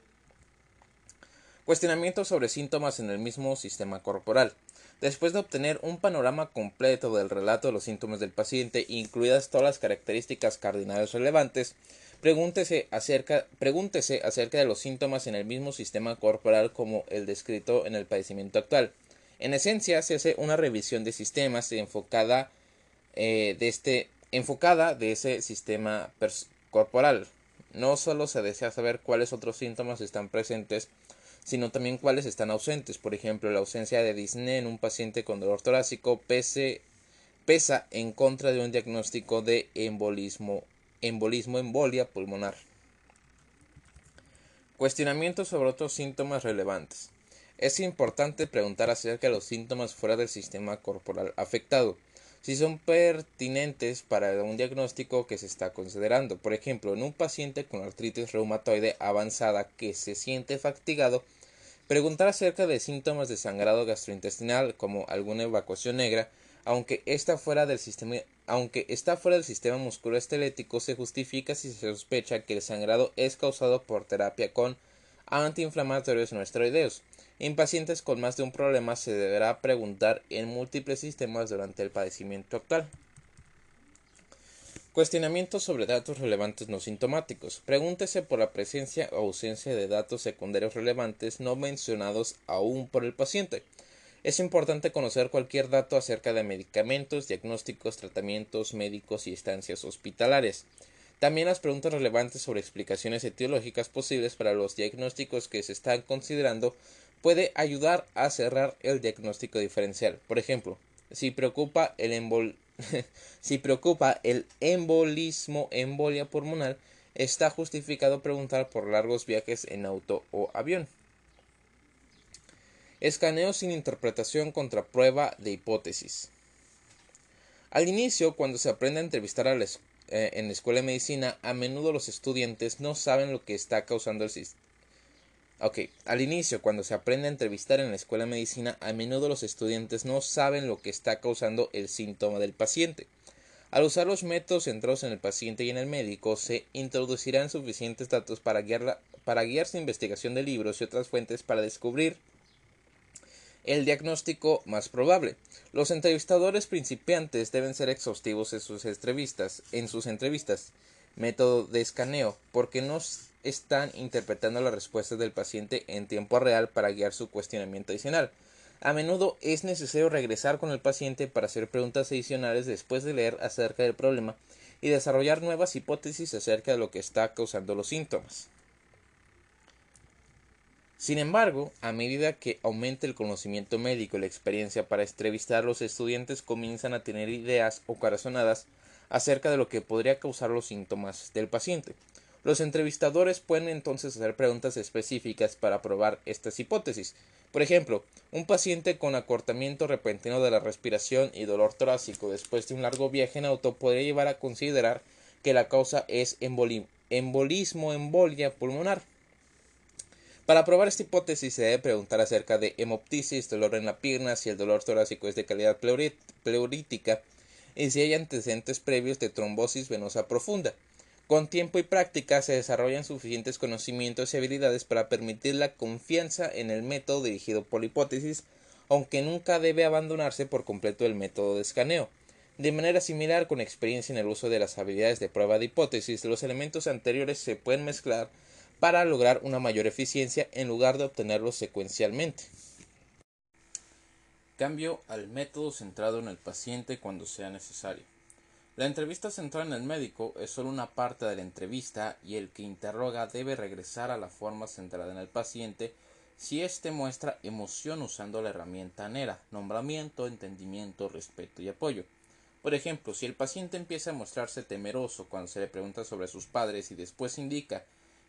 Cuestionamiento sobre síntomas en el mismo sistema corporal. Después de obtener un panorama completo del relato de los síntomas del paciente, incluidas todas las características cardinales relevantes, pregúntese acerca, pregúntese acerca de los síntomas en el mismo sistema corporal como el descrito en el padecimiento actual. En esencia, se hace una revisión de sistemas enfocada, eh, de, este, enfocada de ese sistema corporal. No solo se desea saber cuáles otros síntomas están presentes, sino también cuáles están ausentes. Por ejemplo, la ausencia de disnea en un paciente con dolor torácico pesa en contra de un diagnóstico de embolismo, embolismo embolia pulmonar. Cuestionamiento sobre otros síntomas relevantes. Es importante preguntar acerca de los síntomas fuera del sistema corporal afectado, si son pertinentes para un diagnóstico que se está considerando. Por ejemplo, en un paciente con artritis reumatoide avanzada que se siente fatigado, Preguntar acerca de síntomas de sangrado gastrointestinal como alguna evacuación negra, aunque está fuera del sistema, aunque está fuera del sistema musculoesquelético, se justifica si se sospecha que el sangrado es causado por terapia con antiinflamatorios no esteroideos. En pacientes con más de un problema se deberá preguntar en múltiples sistemas durante el padecimiento actual. Cuestionamientos sobre datos relevantes no sintomáticos. Pregúntese por la presencia o ausencia de datos secundarios relevantes no mencionados aún por el paciente. Es importante conocer cualquier dato acerca de medicamentos, diagnósticos, tratamientos médicos y estancias hospitalarias. También las preguntas relevantes sobre explicaciones etiológicas posibles para los diagnósticos que se están considerando puede ayudar a cerrar el diagnóstico diferencial. Por ejemplo, si preocupa el preocupa el embolismo embolia pulmonar, está justificado preguntar por largos viajes en auto o avión. Escaneo sin interpretación contra prueba de hipótesis. Al inicio, cuando se aprende a entrevistar a eh, en la escuela de medicina, a menudo los estudiantes no saben lo que está causando el, Ok, al inicio, cuando se aprende a entrevistar en la escuela de medicina, a menudo los estudiantes no saben lo que está causando el síntoma del paciente. Al usar los métodos centrados en el paciente y en el médico, se introducirán suficientes datos para guiar, para guiar su investigación de libros y otras fuentes para descubrir el diagnóstico más probable. Los entrevistadores principiantes deben ser exhaustivos en sus entrevistas, método de escaneo, porque no están interpretando las respuestas del paciente en tiempo real para guiar su cuestionamiento adicional. A menudo es necesario regresar con el paciente para hacer preguntas adicionales después de leer acerca del problema y desarrollar nuevas hipótesis acerca de lo que está causando los síntomas. Sin embargo, a medida que aumenta el conocimiento médico y la experiencia para entrevistar, los estudiantes comienzan a tener ideas o corazonadas acerca de lo que podría causar los síntomas del paciente. Los entrevistadores pueden entonces hacer preguntas específicas para probar estas hipótesis. Por ejemplo, un paciente con acortamiento repentino de la respiración y dolor torácico después de un largo viaje en auto podría llevar a considerar que la causa es embolismo embolia pulmonar. Para probar esta hipótesis se debe preguntar acerca de hemoptisis, dolor en la pierna, si el dolor torácico es de calidad pleurítica, y si hay antecedentes previos de trombosis venosa profunda. Con tiempo y práctica se desarrollan suficientes conocimientos y habilidades para permitir la confianza en el método dirigido por hipótesis, aunque nunca debe abandonarse por completo el método de escaneo. De manera similar, con experiencia en el uso de las habilidades de prueba de hipótesis, los elementos anteriores se pueden mezclar para lograr una mayor eficiencia en lugar de obtenerlos secuencialmente. Cambio al método centrado en el paciente cuando sea necesario. La entrevista centrada en el médico es solo una parte de la entrevista y el que interroga debe regresar a la forma centrada en el paciente si éste muestra emoción usando la herramienta NERA, nombramiento, entendimiento, respeto y apoyo. Por ejemplo, si el paciente empieza a mostrarse temeroso cuando se le pregunta sobre sus padres y después indica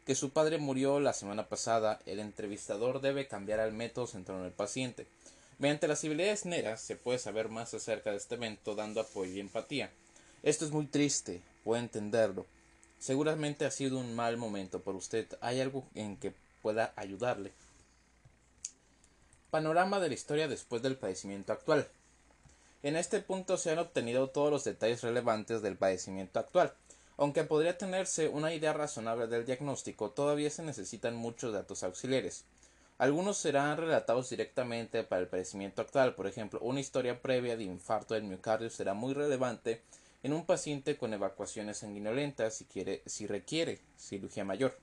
que su padre murió la semana pasada, el entrevistador debe cambiar al método centrado en el paciente. Mediante las habilidades negras se puede saber más acerca de este evento dando apoyo y empatía. Esto es muy triste, puedo entenderlo. Seguramente ha sido un mal momento por usted. ¿Hay algo en que pueda ayudarle? Panorama de la historia después del padecimiento actual. En este punto se han obtenido todos los detalles relevantes del padecimiento actual. Aunque podría tenerse una idea razonable del diagnóstico, todavía se necesitan muchos datos auxiliares. Algunos serán relatados directamente para el padecimiento actual, por ejemplo, una historia previa de infarto del miocardio será muy relevante en un paciente con evacuaciones sanguinolentas si, si requiere cirugía mayor.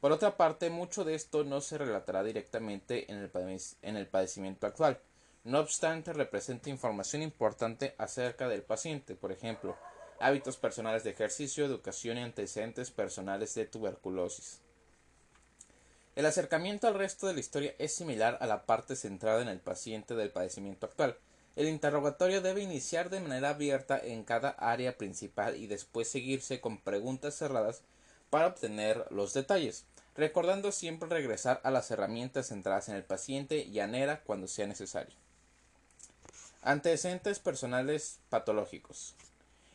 Por otra parte, mucho de esto no se relatará directamente en el, en el padecimiento actual. No obstante, representa información importante acerca del paciente, por ejemplo, hábitos personales de ejercicio, educación y antecedentes personales de tuberculosis. El acercamiento al resto de la historia es similar a la parte centrada en el paciente del padecimiento actual. El interrogatorio debe iniciar de manera abierta en cada área principal y después seguirse con preguntas cerradas para obtener los detalles, recordando siempre regresar a las herramientas centradas en el paciente y ANERA cuando sea necesario. Antecedentes personales patológicos.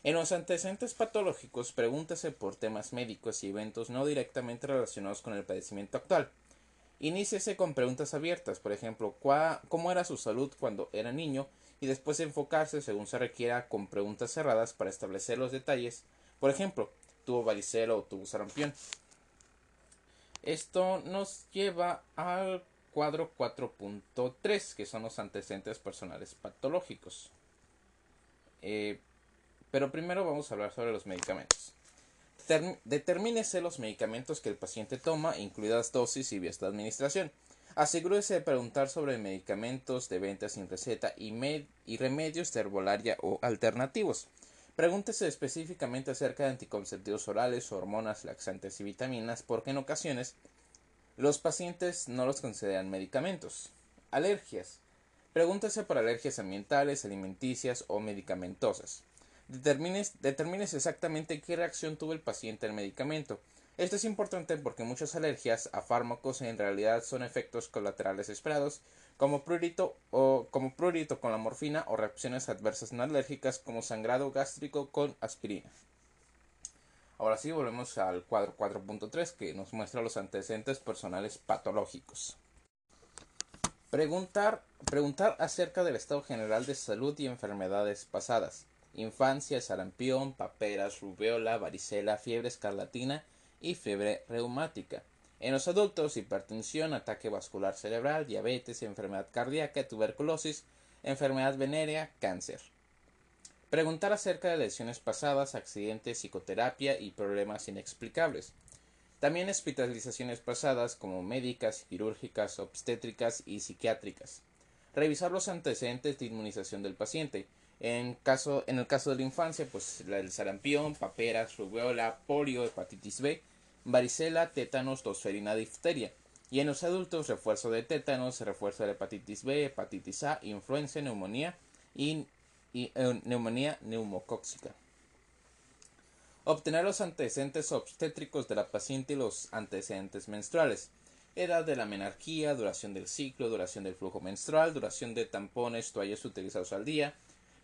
En los antecedentes patológicos, pregúntese por temas médicos y eventos no directamente relacionados con el padecimiento actual. Iníciese con preguntas abiertas, por ejemplo, cómo era su salud cuando era niño, y después enfocarse, según se requiera, con preguntas cerradas para establecer los detalles. Por ejemplo, tuvo varicela o tuvo sarampión. Esto nos lleva al cuadro 4.3, que son los antecedentes personales patológicos. Eh, pero primero vamos a hablar sobre los medicamentos. determínese los medicamentos que el paciente toma, incluidas dosis y vías de administración. Asegúrese de preguntar sobre medicamentos de venta sin receta y, y remedios de herbolaria o alternativos. Pregúntese específicamente acerca de anticonceptivos orales, hormonas, laxantes y vitaminas, porque en ocasiones los pacientes no los consideran medicamentos. Alergias. Pregúntese por alergias ambientales, alimenticias o medicamentosas. Determines, exactamente qué reacción tuvo el paciente al medicamento. Esto es importante porque muchas alergias a fármacos en realidad son efectos colaterales esperados, como prurito, o, como prurito con la morfina o reacciones adversas no alérgicas como sangrado gástrico con aspirina. Ahora sí, volvemos al cuadro 4.3 que nos muestra los antecedentes personales patológicos. Preguntar, preguntar acerca del estado general de salud y enfermedades pasadas infancia, sarampión, paperas, rubeola, varicela, fiebre escarlatina y fiebre reumática. En los adultos, hipertensión, ataque vascular cerebral, diabetes, enfermedad cardíaca, tuberculosis, enfermedad venérea, cáncer. Preguntar acerca de lesiones pasadas, accidentes, psicoterapia y problemas inexplicables. También hospitalizaciones pasadas como médicas, quirúrgicas, obstétricas y psiquiátricas. Revisar los antecedentes de inmunización del paciente, en, caso, en el caso de la infancia, pues el sarampión, paperas, rubiola, polio, hepatitis B, varicela, tétanos, tosferina, difteria. Y en los adultos, refuerzo de tétanos, refuerzo de hepatitis B, hepatitis A, influenza, neumonía y, eh, neumonía neumocóxica. Obtener los antecedentes obstétricos de la paciente y los antecedentes menstruales. Edad de la menarquía, duración del ciclo, duración del flujo menstrual, duración de tampones, toallas utilizados al día,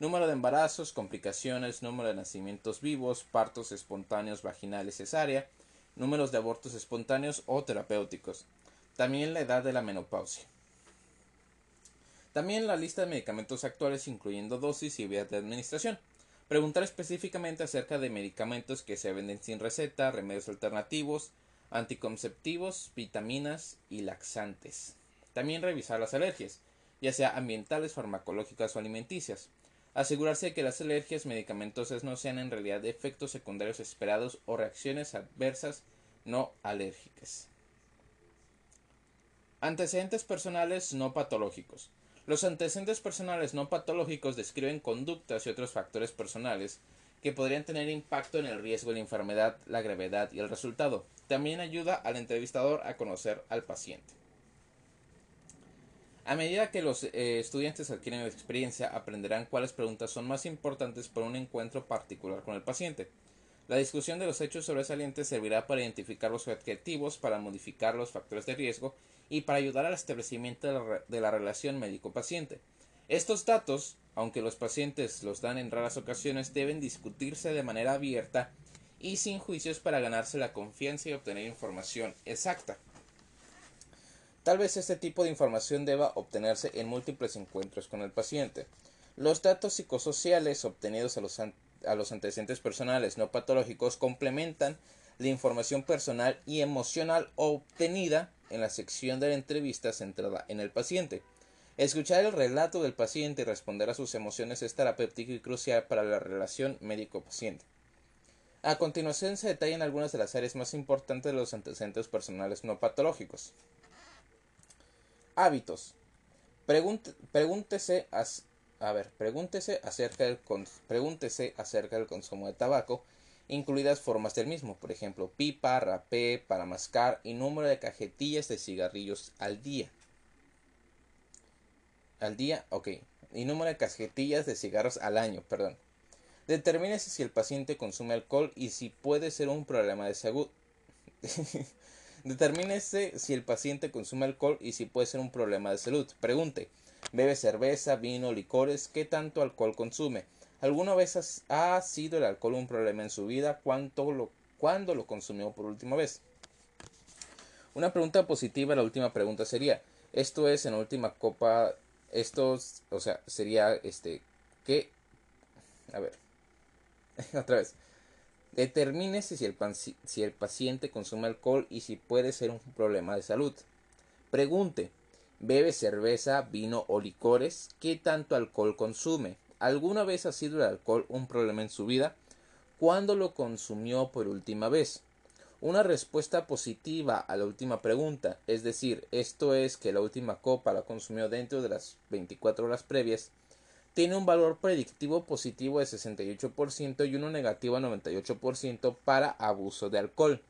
número de embarazos, complicaciones, número de nacimientos vivos, partos espontáneos vaginales cesárea, números de abortos espontáneos o terapéuticos. También la edad de la menopausia. También la lista de medicamentos actuales incluyendo dosis y vías de administración. Preguntar específicamente acerca de medicamentos que se venden sin receta, remedios alternativos, anticonceptivos, vitaminas y laxantes. También revisar las alergias, ya sea ambientales, farmacológicas o alimenticias. Asegurarse de que las alergias medicamentosas no sean en realidad efectos secundarios esperados o reacciones adversas no alérgicas. Antecedentes personales no patológicos. Los antecedentes personales no patológicos describen conductas y otros factores personales que podrían tener impacto en el riesgo de la enfermedad, la gravedad y el resultado. También ayuda al entrevistador a conocer al paciente. A medida que los eh, estudiantes adquieren experiencia, aprenderán cuáles preguntas son más importantes para un encuentro particular con el paciente. La discusión de los hechos sobresalientes servirá para identificar los objetivos, para modificar los factores de riesgo y para ayudar al establecimiento de la relación médico-paciente. Estos datos, aunque los pacientes los dan en raras ocasiones, deben discutirse de manera abierta y sin juicios para ganarse la confianza y obtener información exacta. Tal vez este tipo de información deba obtenerse en múltiples encuentros con el paciente. Los datos psicosociales obtenidos a los, a los antecedentes personales no patológicos complementan la información personal y emocional obtenida en la sección de la entrevista centrada en el paciente. Escuchar el relato del paciente y responder a sus emociones es terapéutico y crucial para la relación médico-paciente. A continuación se detallan algunas de las áreas más importantes de los antecedentes personales no patológicos. Hábitos. pregúntese, a ver, pregúntese, acerca del, pregúntese acerca del consumo de tabaco, incluidas formas del mismo, por ejemplo, pipa, rapé, para mascar y número de cajetillas de cigarrillos al día. Al día, ok. Y número de cajetillas de cigarros al año, perdón. Determínese si el paciente consume alcohol y si puede ser un problema de salud. Determínese si el paciente consume alcohol y si puede ser un problema de salud. Pregunte, ¿bebe cerveza, vino, licores? ¿Qué tanto alcohol consume? ¿Alguna vez ha sido el alcohol un problema en su vida? ¿Cuánto lo, ¿Cuándo lo consumió por última vez? Una pregunta positiva, la última pregunta sería, esto es en última copa, esto, o sea, sería, este, ¿qué? A ver, otra vez. Determínese si el, si el paciente consume alcohol y si puede ser un problema de salud. Pregunte, ¿bebe cerveza, vino o licores? ¿Qué tanto alcohol consume? ¿Alguna vez ha sido el alcohol un problema en su vida? ¿Cuándo lo consumió por última vez? Una respuesta positiva a la última pregunta, es decir, esto es que la última copa la consumió dentro de las 24 horas previas, tiene un valor predictivo positivo de 68% y uno negativo de 98% para abuso de alcohol.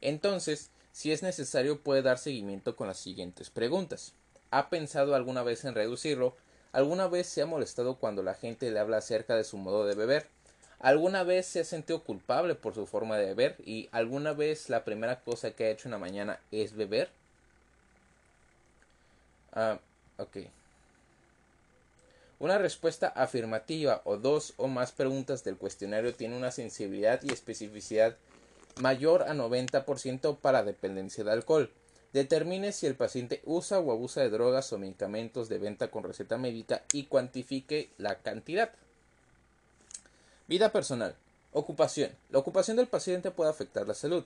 Entonces, si es necesario, puede dar seguimiento con las siguientes preguntas. ¿Ha pensado alguna vez en reducirlo? ¿Alguna vez se ha molestado cuando la gente le habla acerca de su modo de beber? ¿Alguna vez se ha sentido culpable por su forma de beber? ¿Y alguna vez la primera cosa que ha hecho en la mañana es beber? Ah, ok. Una respuesta afirmativa o dos o más preguntas del cuestionario tiene una sensibilidad y especificidad mayor a 90% para dependencia de alcohol. Determine si el paciente usa o abusa de drogas o medicamentos de venta con receta médica y cuantifique la cantidad. Vida personal. Ocupación. La ocupación del paciente puede afectar la salud.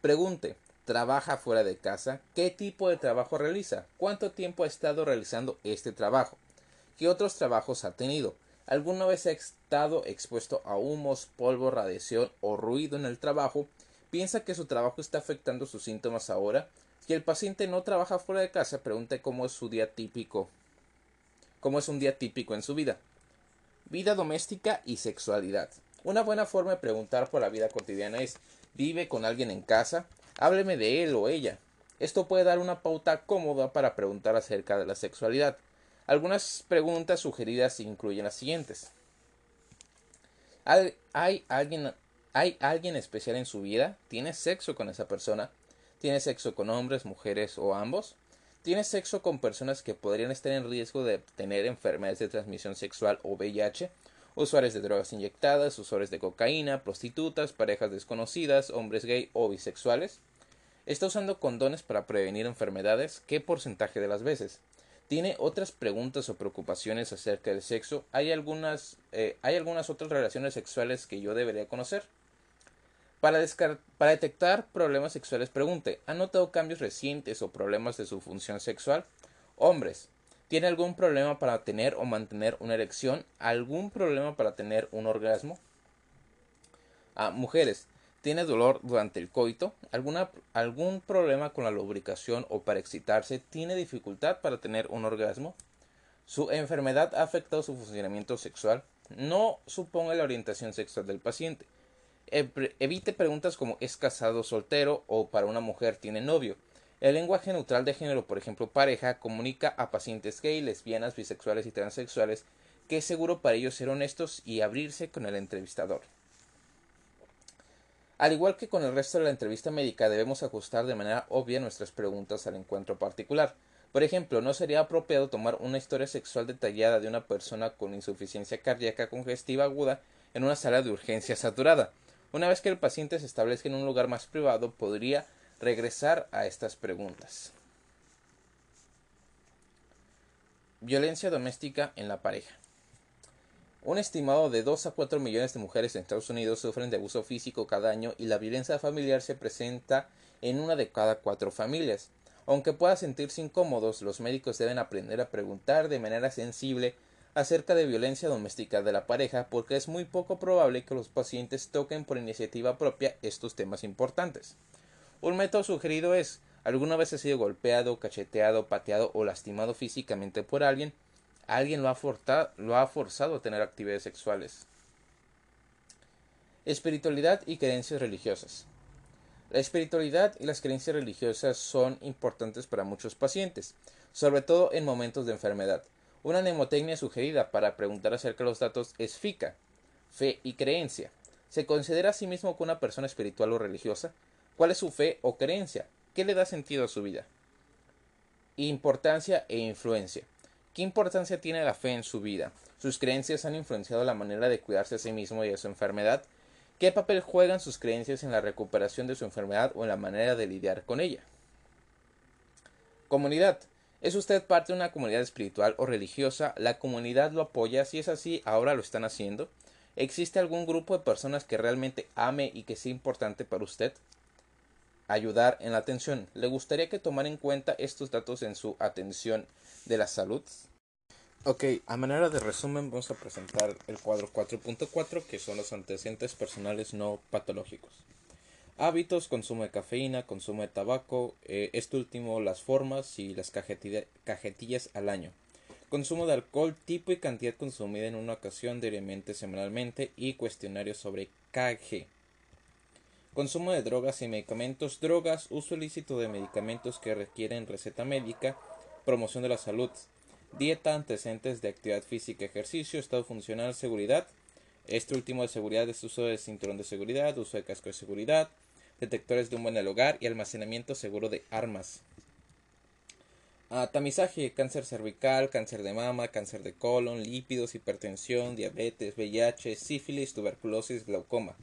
Pregunte. ¿Trabaja fuera de casa? ¿Qué tipo de trabajo realiza? ¿Cuánto tiempo ha estado realizando este trabajo? ¿Qué otros trabajos ha tenido? ¿Alguna vez ha estado expuesto a humos, polvo, radiación o ruido en el trabajo? ¿Piensa que su trabajo está afectando sus síntomas ahora? Si el paciente no trabaja fuera de casa, pregunte cómo es su día típico. ¿Cómo es un día típico en su vida? Vida doméstica y sexualidad. Una buena forma de preguntar por la vida cotidiana es ¿vive con alguien en casa? Hábleme de él o ella. Esto puede dar una pauta cómoda para preguntar acerca de la sexualidad. Algunas preguntas sugeridas incluyen las siguientes. ¿Hay alguien, ¿Hay alguien especial en su vida? ¿Tiene sexo con esa persona? ¿Tiene sexo con hombres, mujeres o ambos? ¿Tiene sexo con personas que podrían estar en riesgo de tener enfermedades de transmisión sexual o VIH? Usuarios de drogas inyectadas, usuarios de cocaína, prostitutas, parejas desconocidas, hombres gay o bisexuales. ¿Está usando condones para prevenir enfermedades? ¿Qué porcentaje de las veces? Tiene otras preguntas o preocupaciones acerca del sexo, hay algunas, eh, hay algunas otras relaciones sexuales que yo debería conocer. Para, detectar problemas sexuales, pregunte, ¿ha notado cambios recientes o problemas de su función sexual? Hombres, ¿tiene algún problema para tener o mantener una erección? ¿Algún problema para tener un orgasmo? Ah, mujeres, tiene dolor durante el coito, alguna, algún problema con la lubricación o para excitarse, tiene dificultad para tener un orgasmo, su enfermedad ha afectado su funcionamiento sexual, no suponga la orientación sexual del paciente. Evite preguntas como ¿es casado soltero? o para una mujer tiene novio. El lenguaje neutral de género, por ejemplo, pareja, comunica a pacientes gay, lesbianas, bisexuales y transexuales que es seguro para ellos ser honestos y abrirse con el entrevistador. Al igual que con el resto de la entrevista médica, debemos ajustar de manera obvia nuestras preguntas al encuentro particular. Por ejemplo, no sería apropiado tomar una historia sexual detallada de una persona con insuficiencia cardíaca congestiva aguda en una sala de urgencia saturada. Una vez que el paciente se establezca en un lugar más privado, podría regresar a estas preguntas. Violencia doméstica en la pareja. Un estimado de 2 a 4 millones de mujeres en Estados Unidos sufren de abuso físico cada año y la violencia familiar se presenta en una de cada cuatro familias. Aunque pueda sentirse incómodos, los médicos deben aprender a preguntar de manera sensible acerca de violencia doméstica de la pareja porque es muy poco probable que los pacientes toquen por iniciativa propia estos temas importantes. Un método sugerido es ¿Alguna vez ha sido golpeado, cacheteado, pateado o lastimado físicamente por alguien? Alguien lo ha, lo ha forzado a tener actividades sexuales. Espiritualidad y creencias religiosas. La espiritualidad y las creencias religiosas son importantes para muchos pacientes, sobre todo en momentos de enfermedad. Una mnemotecnia sugerida para preguntar acerca de los datos es FICA, fe y creencia. ¿Se considera a sí mismo como una persona espiritual o religiosa? ¿Cuál es su fe o creencia? ¿Qué le da sentido a su vida? Importancia e influencia. ¿Qué importancia tiene la fe en su vida? ¿Sus creencias han influenciado la manera de cuidarse a sí mismo y de su enfermedad? ¿Qué papel juegan sus creencias en la recuperación de su enfermedad o en la manera de lidiar con ella? Comunidad. ¿Es usted parte de una comunidad espiritual o religiosa? ¿La comunidad lo apoya? Si es así, ¿ahora lo están haciendo? ¿Existe algún grupo de personas que realmente ame y que sea importante para usted? Ayudar en la atención. ¿Le gustaría que tomara en cuenta estos datos en su atención de la salud? Ok, a manera de resumen vamos a presentar el cuadro 4.4 que son los antecedentes personales no patológicos. Hábitos, consumo de cafeína, consumo de tabaco, eh, este último las formas y las cajetillas al año. Consumo de alcohol, tipo y cantidad consumida en una ocasión diariamente, semanalmente y cuestionario sobre KG. Consumo de drogas y medicamentos, drogas, uso ilícito de medicamentos que requieren receta médica, promoción de la salud, dieta, antecedentes de actividad física, ejercicio, estado funcional, seguridad. Este último de seguridad es uso de cinturón de seguridad, uso de casco de seguridad, detectores de humo en el hogar y almacenamiento seguro de armas. Ah, tamizaje, cáncer cervical, cáncer de mama, cáncer de colon, lípidos, hipertensión, diabetes, VIH, sífilis, tuberculosis, glaucoma.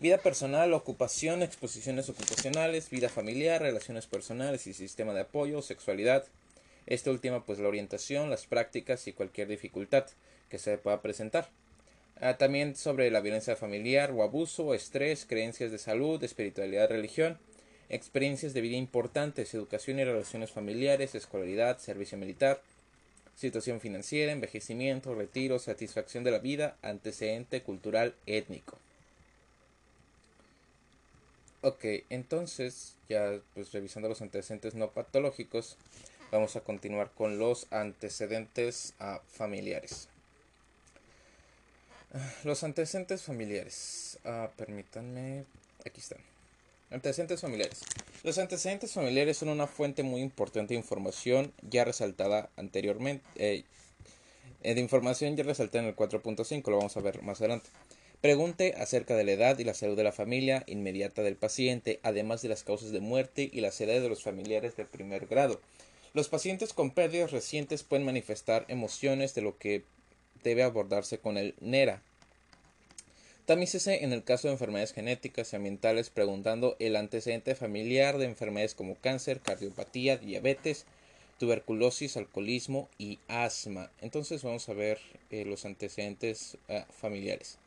Vida personal, ocupación, exposiciones ocupacionales, vida familiar, relaciones personales y sistema de apoyo, sexualidad, esta última, pues la orientación, las prácticas y cualquier dificultad que se pueda presentar. Ah, también sobre la violencia familiar o abuso, estrés, creencias de salud, espiritualidad, religión, experiencias de vida importantes, educación y relaciones familiares, escolaridad, servicio militar, situación financiera, envejecimiento, retiro, satisfacción de la vida, antecedente cultural étnico. Ok, entonces, ya pues revisando los antecedentes no patológicos, Vamos a continuar con los antecedentes ah, familiares. Los antecedentes familiares. Ah, permítanme. Aquí están. Antecedentes familiares. Los antecedentes familiares son una fuente muy importante de información ya resaltada anteriormente. Eh, eh, de información ya resaltada en el 4.5, lo vamos a ver más adelante. Pregunte acerca de la edad y la salud de la familia inmediata del paciente, además de las causas de muerte y las edades de los familiares de primer grado. Los pacientes con pérdidas recientes pueden manifestar emociones de lo que debe abordarse con el NERA. Tamícese en el caso de enfermedades genéticas y ambientales preguntando el antecedente familiar de enfermedades como cáncer, cardiopatía, diabetes, tuberculosis, alcoholismo y asma. Entonces vamos a ver eh, los antecedentes eh, familiares.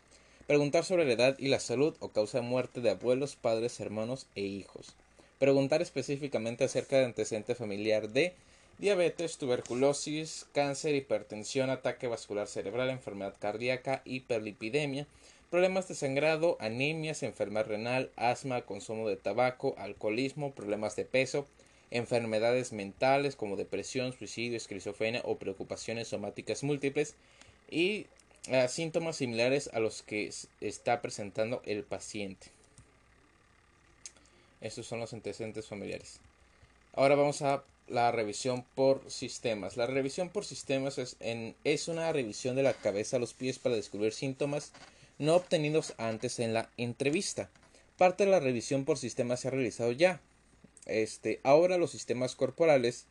Preguntar sobre la edad y la salud o causa de muerte de abuelos, padres, hermanos e hijos. Preguntar específicamente acerca de antecedente familiar de diabetes, tuberculosis, cáncer, hipertensión, ataque vascular cerebral, enfermedad cardíaca, hiperlipidemia, problemas de sangrado, anemias, enfermedad renal, asma, consumo de tabaco, alcoholismo, problemas de peso, enfermedades mentales como depresión, suicidio, esquizofrenia o preocupaciones somáticas múltiples y ah, síntomas similares a los que está presentando el paciente. Estos son los antecedentes familiares. Ahora vamos a la revisión por sistemas. La revisión por sistemas es, es una revisión de la cabeza a los pies para descubrir síntomas no obtenidos antes en la entrevista. Parte de la revisión por sistemas se ha realizado ya. Este, ahora los sistemas corporales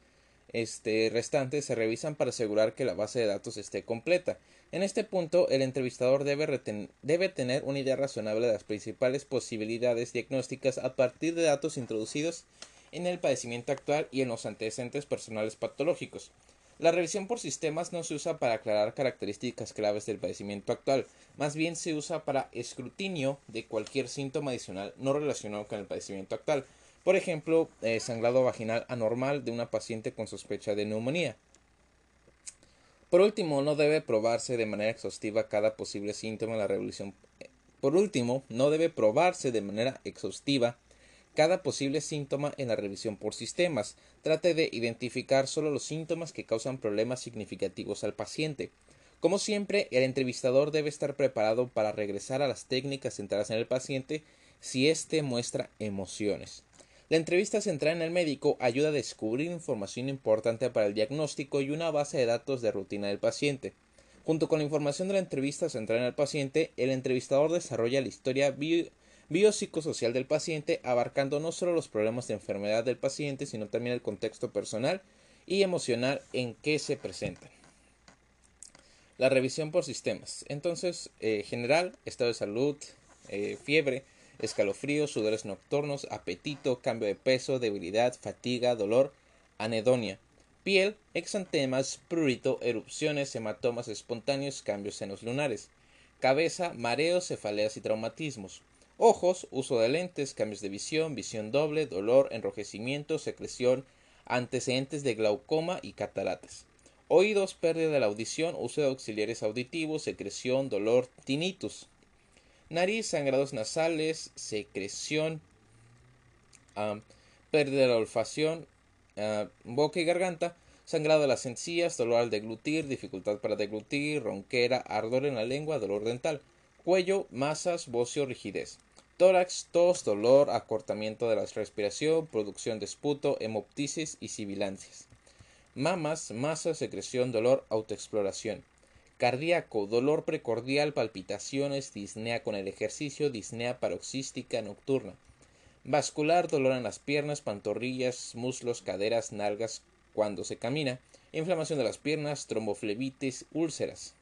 este, restantes se revisan para asegurar que la base de datos esté completa. En este punto, el entrevistador debe, tener una idea razonable de las principales posibilidades diagnósticas a partir de datos introducidos en el padecimiento actual y en los antecedentes personales patológicos. La revisión por sistemas no se usa para aclarar características claves del padecimiento actual, más bien se usa para escrutinio de cualquier síntoma adicional no relacionado con el padecimiento actual, por ejemplo, eh, sangrado vaginal anormal de una paciente con sospecha de neumonía. Por último, no debe probarse de manera exhaustiva cada posible síntoma en la revisión. Por último, no debe probarse de manera exhaustiva cada posible síntoma en la revisión por sistemas. Trate de identificar solo los síntomas que causan problemas significativos al paciente. Como siempre, el entrevistador debe estar preparado para regresar a las técnicas centradas en el paciente si éste muestra emociones. La entrevista centrada en el médico ayuda a descubrir información importante para el diagnóstico y una base de datos de rutina del paciente. Junto con la información de la entrevista centrada en el paciente, el entrevistador desarrolla la historia biopsicosocial del paciente, abarcando no solo los problemas de enfermedad del paciente, sino también el contexto personal y emocional en que se presentan. La revisión por sistemas. Entonces, eh, general, estado de salud, eh, fiebre, escalofríos, sudores nocturnos, apetito, cambio de peso, debilidad, fatiga, dolor, anedonia. Piel, exantemas, prurito, erupciones, hematomas espontáneos, cambios en los lunares. Cabeza, mareos, cefaleas y traumatismos. Ojos, uso de lentes, cambios de visión, visión doble, dolor, enrojecimiento, secreción, antecedentes de glaucoma y cataratas. Oídos, pérdida de la audición, uso de auxiliares auditivos, secreción, dolor, tinnitus nariz, sangrados nasales, secreción, pérdida de la olfacción, boca y garganta, sangrado de las encías, dolor al deglutir, dificultad para deglutir, ronquera, ardor en la lengua, dolor dental, cuello, masas, bocio, rigidez. Tórax, tos, dolor, acortamiento de la respiración, producción de esputo, hemoptisis y sibilancias. Mamas, masa, secreción, dolor, autoexploración cardíaco, dolor precordial, palpitaciones, disnea con el ejercicio, disnea paroxística nocturna. Vascular, dolor en las piernas, pantorrillas, muslos, caderas, nalgas cuando se camina. Inflamación de las piernas, tromboflebitis, úlceras.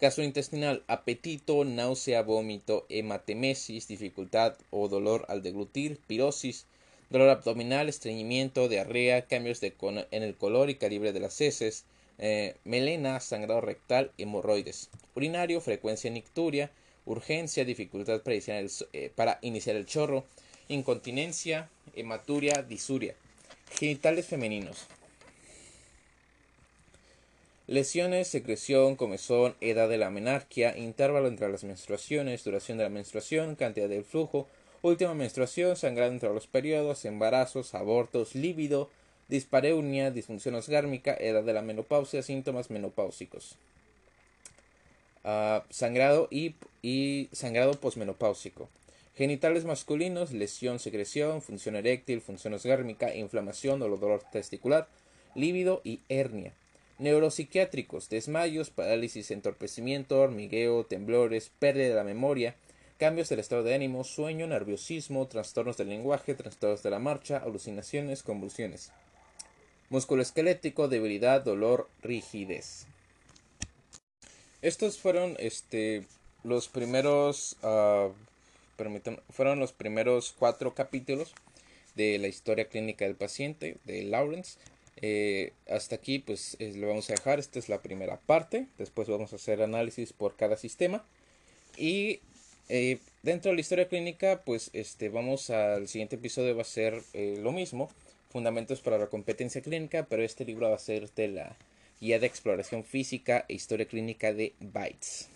Gastrointestinal, apetito, náusea, vómito, hematemesis, dificultad o dolor al deglutir, pirosis, dolor abdominal, estreñimiento, diarrea, cambios de en el color y calibre de las heces, eh, melena, sangrado rectal, hemorroides, urinario, frecuencia nicturia, urgencia, dificultad para iniciar el, eh, para iniciar el chorro, incontinencia, hematuria, disuria, genitales femeninos. Lesiones, secreción, comezón, edad de la menarquia, intervalo entre las menstruaciones, duración de la menstruación, cantidad del flujo, última menstruación, sangrado entre los periodos, embarazos, abortos, líbido, dispareunia, disfunción osgármica, edad de la menopausia, síntomas menopáusicos. Ah, sangrado y, sangrado posmenopáusico. Genitales masculinos, lesión, secreción, función eréctil, función osgármica, inflamación o dolor testicular, lívido y hernia. Neuropsiquiátricos, desmayos, parálisis, entorpecimiento, hormigueo, temblores, pérdida de la memoria, cambios del estado de ánimo, sueño, nerviosismo, trastornos del lenguaje, trastornos de la marcha, alucinaciones, convulsiones esquelético, debilidad, dolor, rigidez. Estos fueron este, los primeros, uh, fueron los primeros cuatro capítulos de la historia clínica del paciente de Lawrence. Eh, hasta aquí pues lo vamos a dejar, esta es la primera parte, después vamos a hacer análisis por cada sistema. Y eh, dentro de la historia clínica pues este vamos al siguiente episodio. Va a ser eh, lo mismo Fundamentos para la competencia clínica, pero este libro va a ser de la guía de exploración física e historia clínica de Bytes.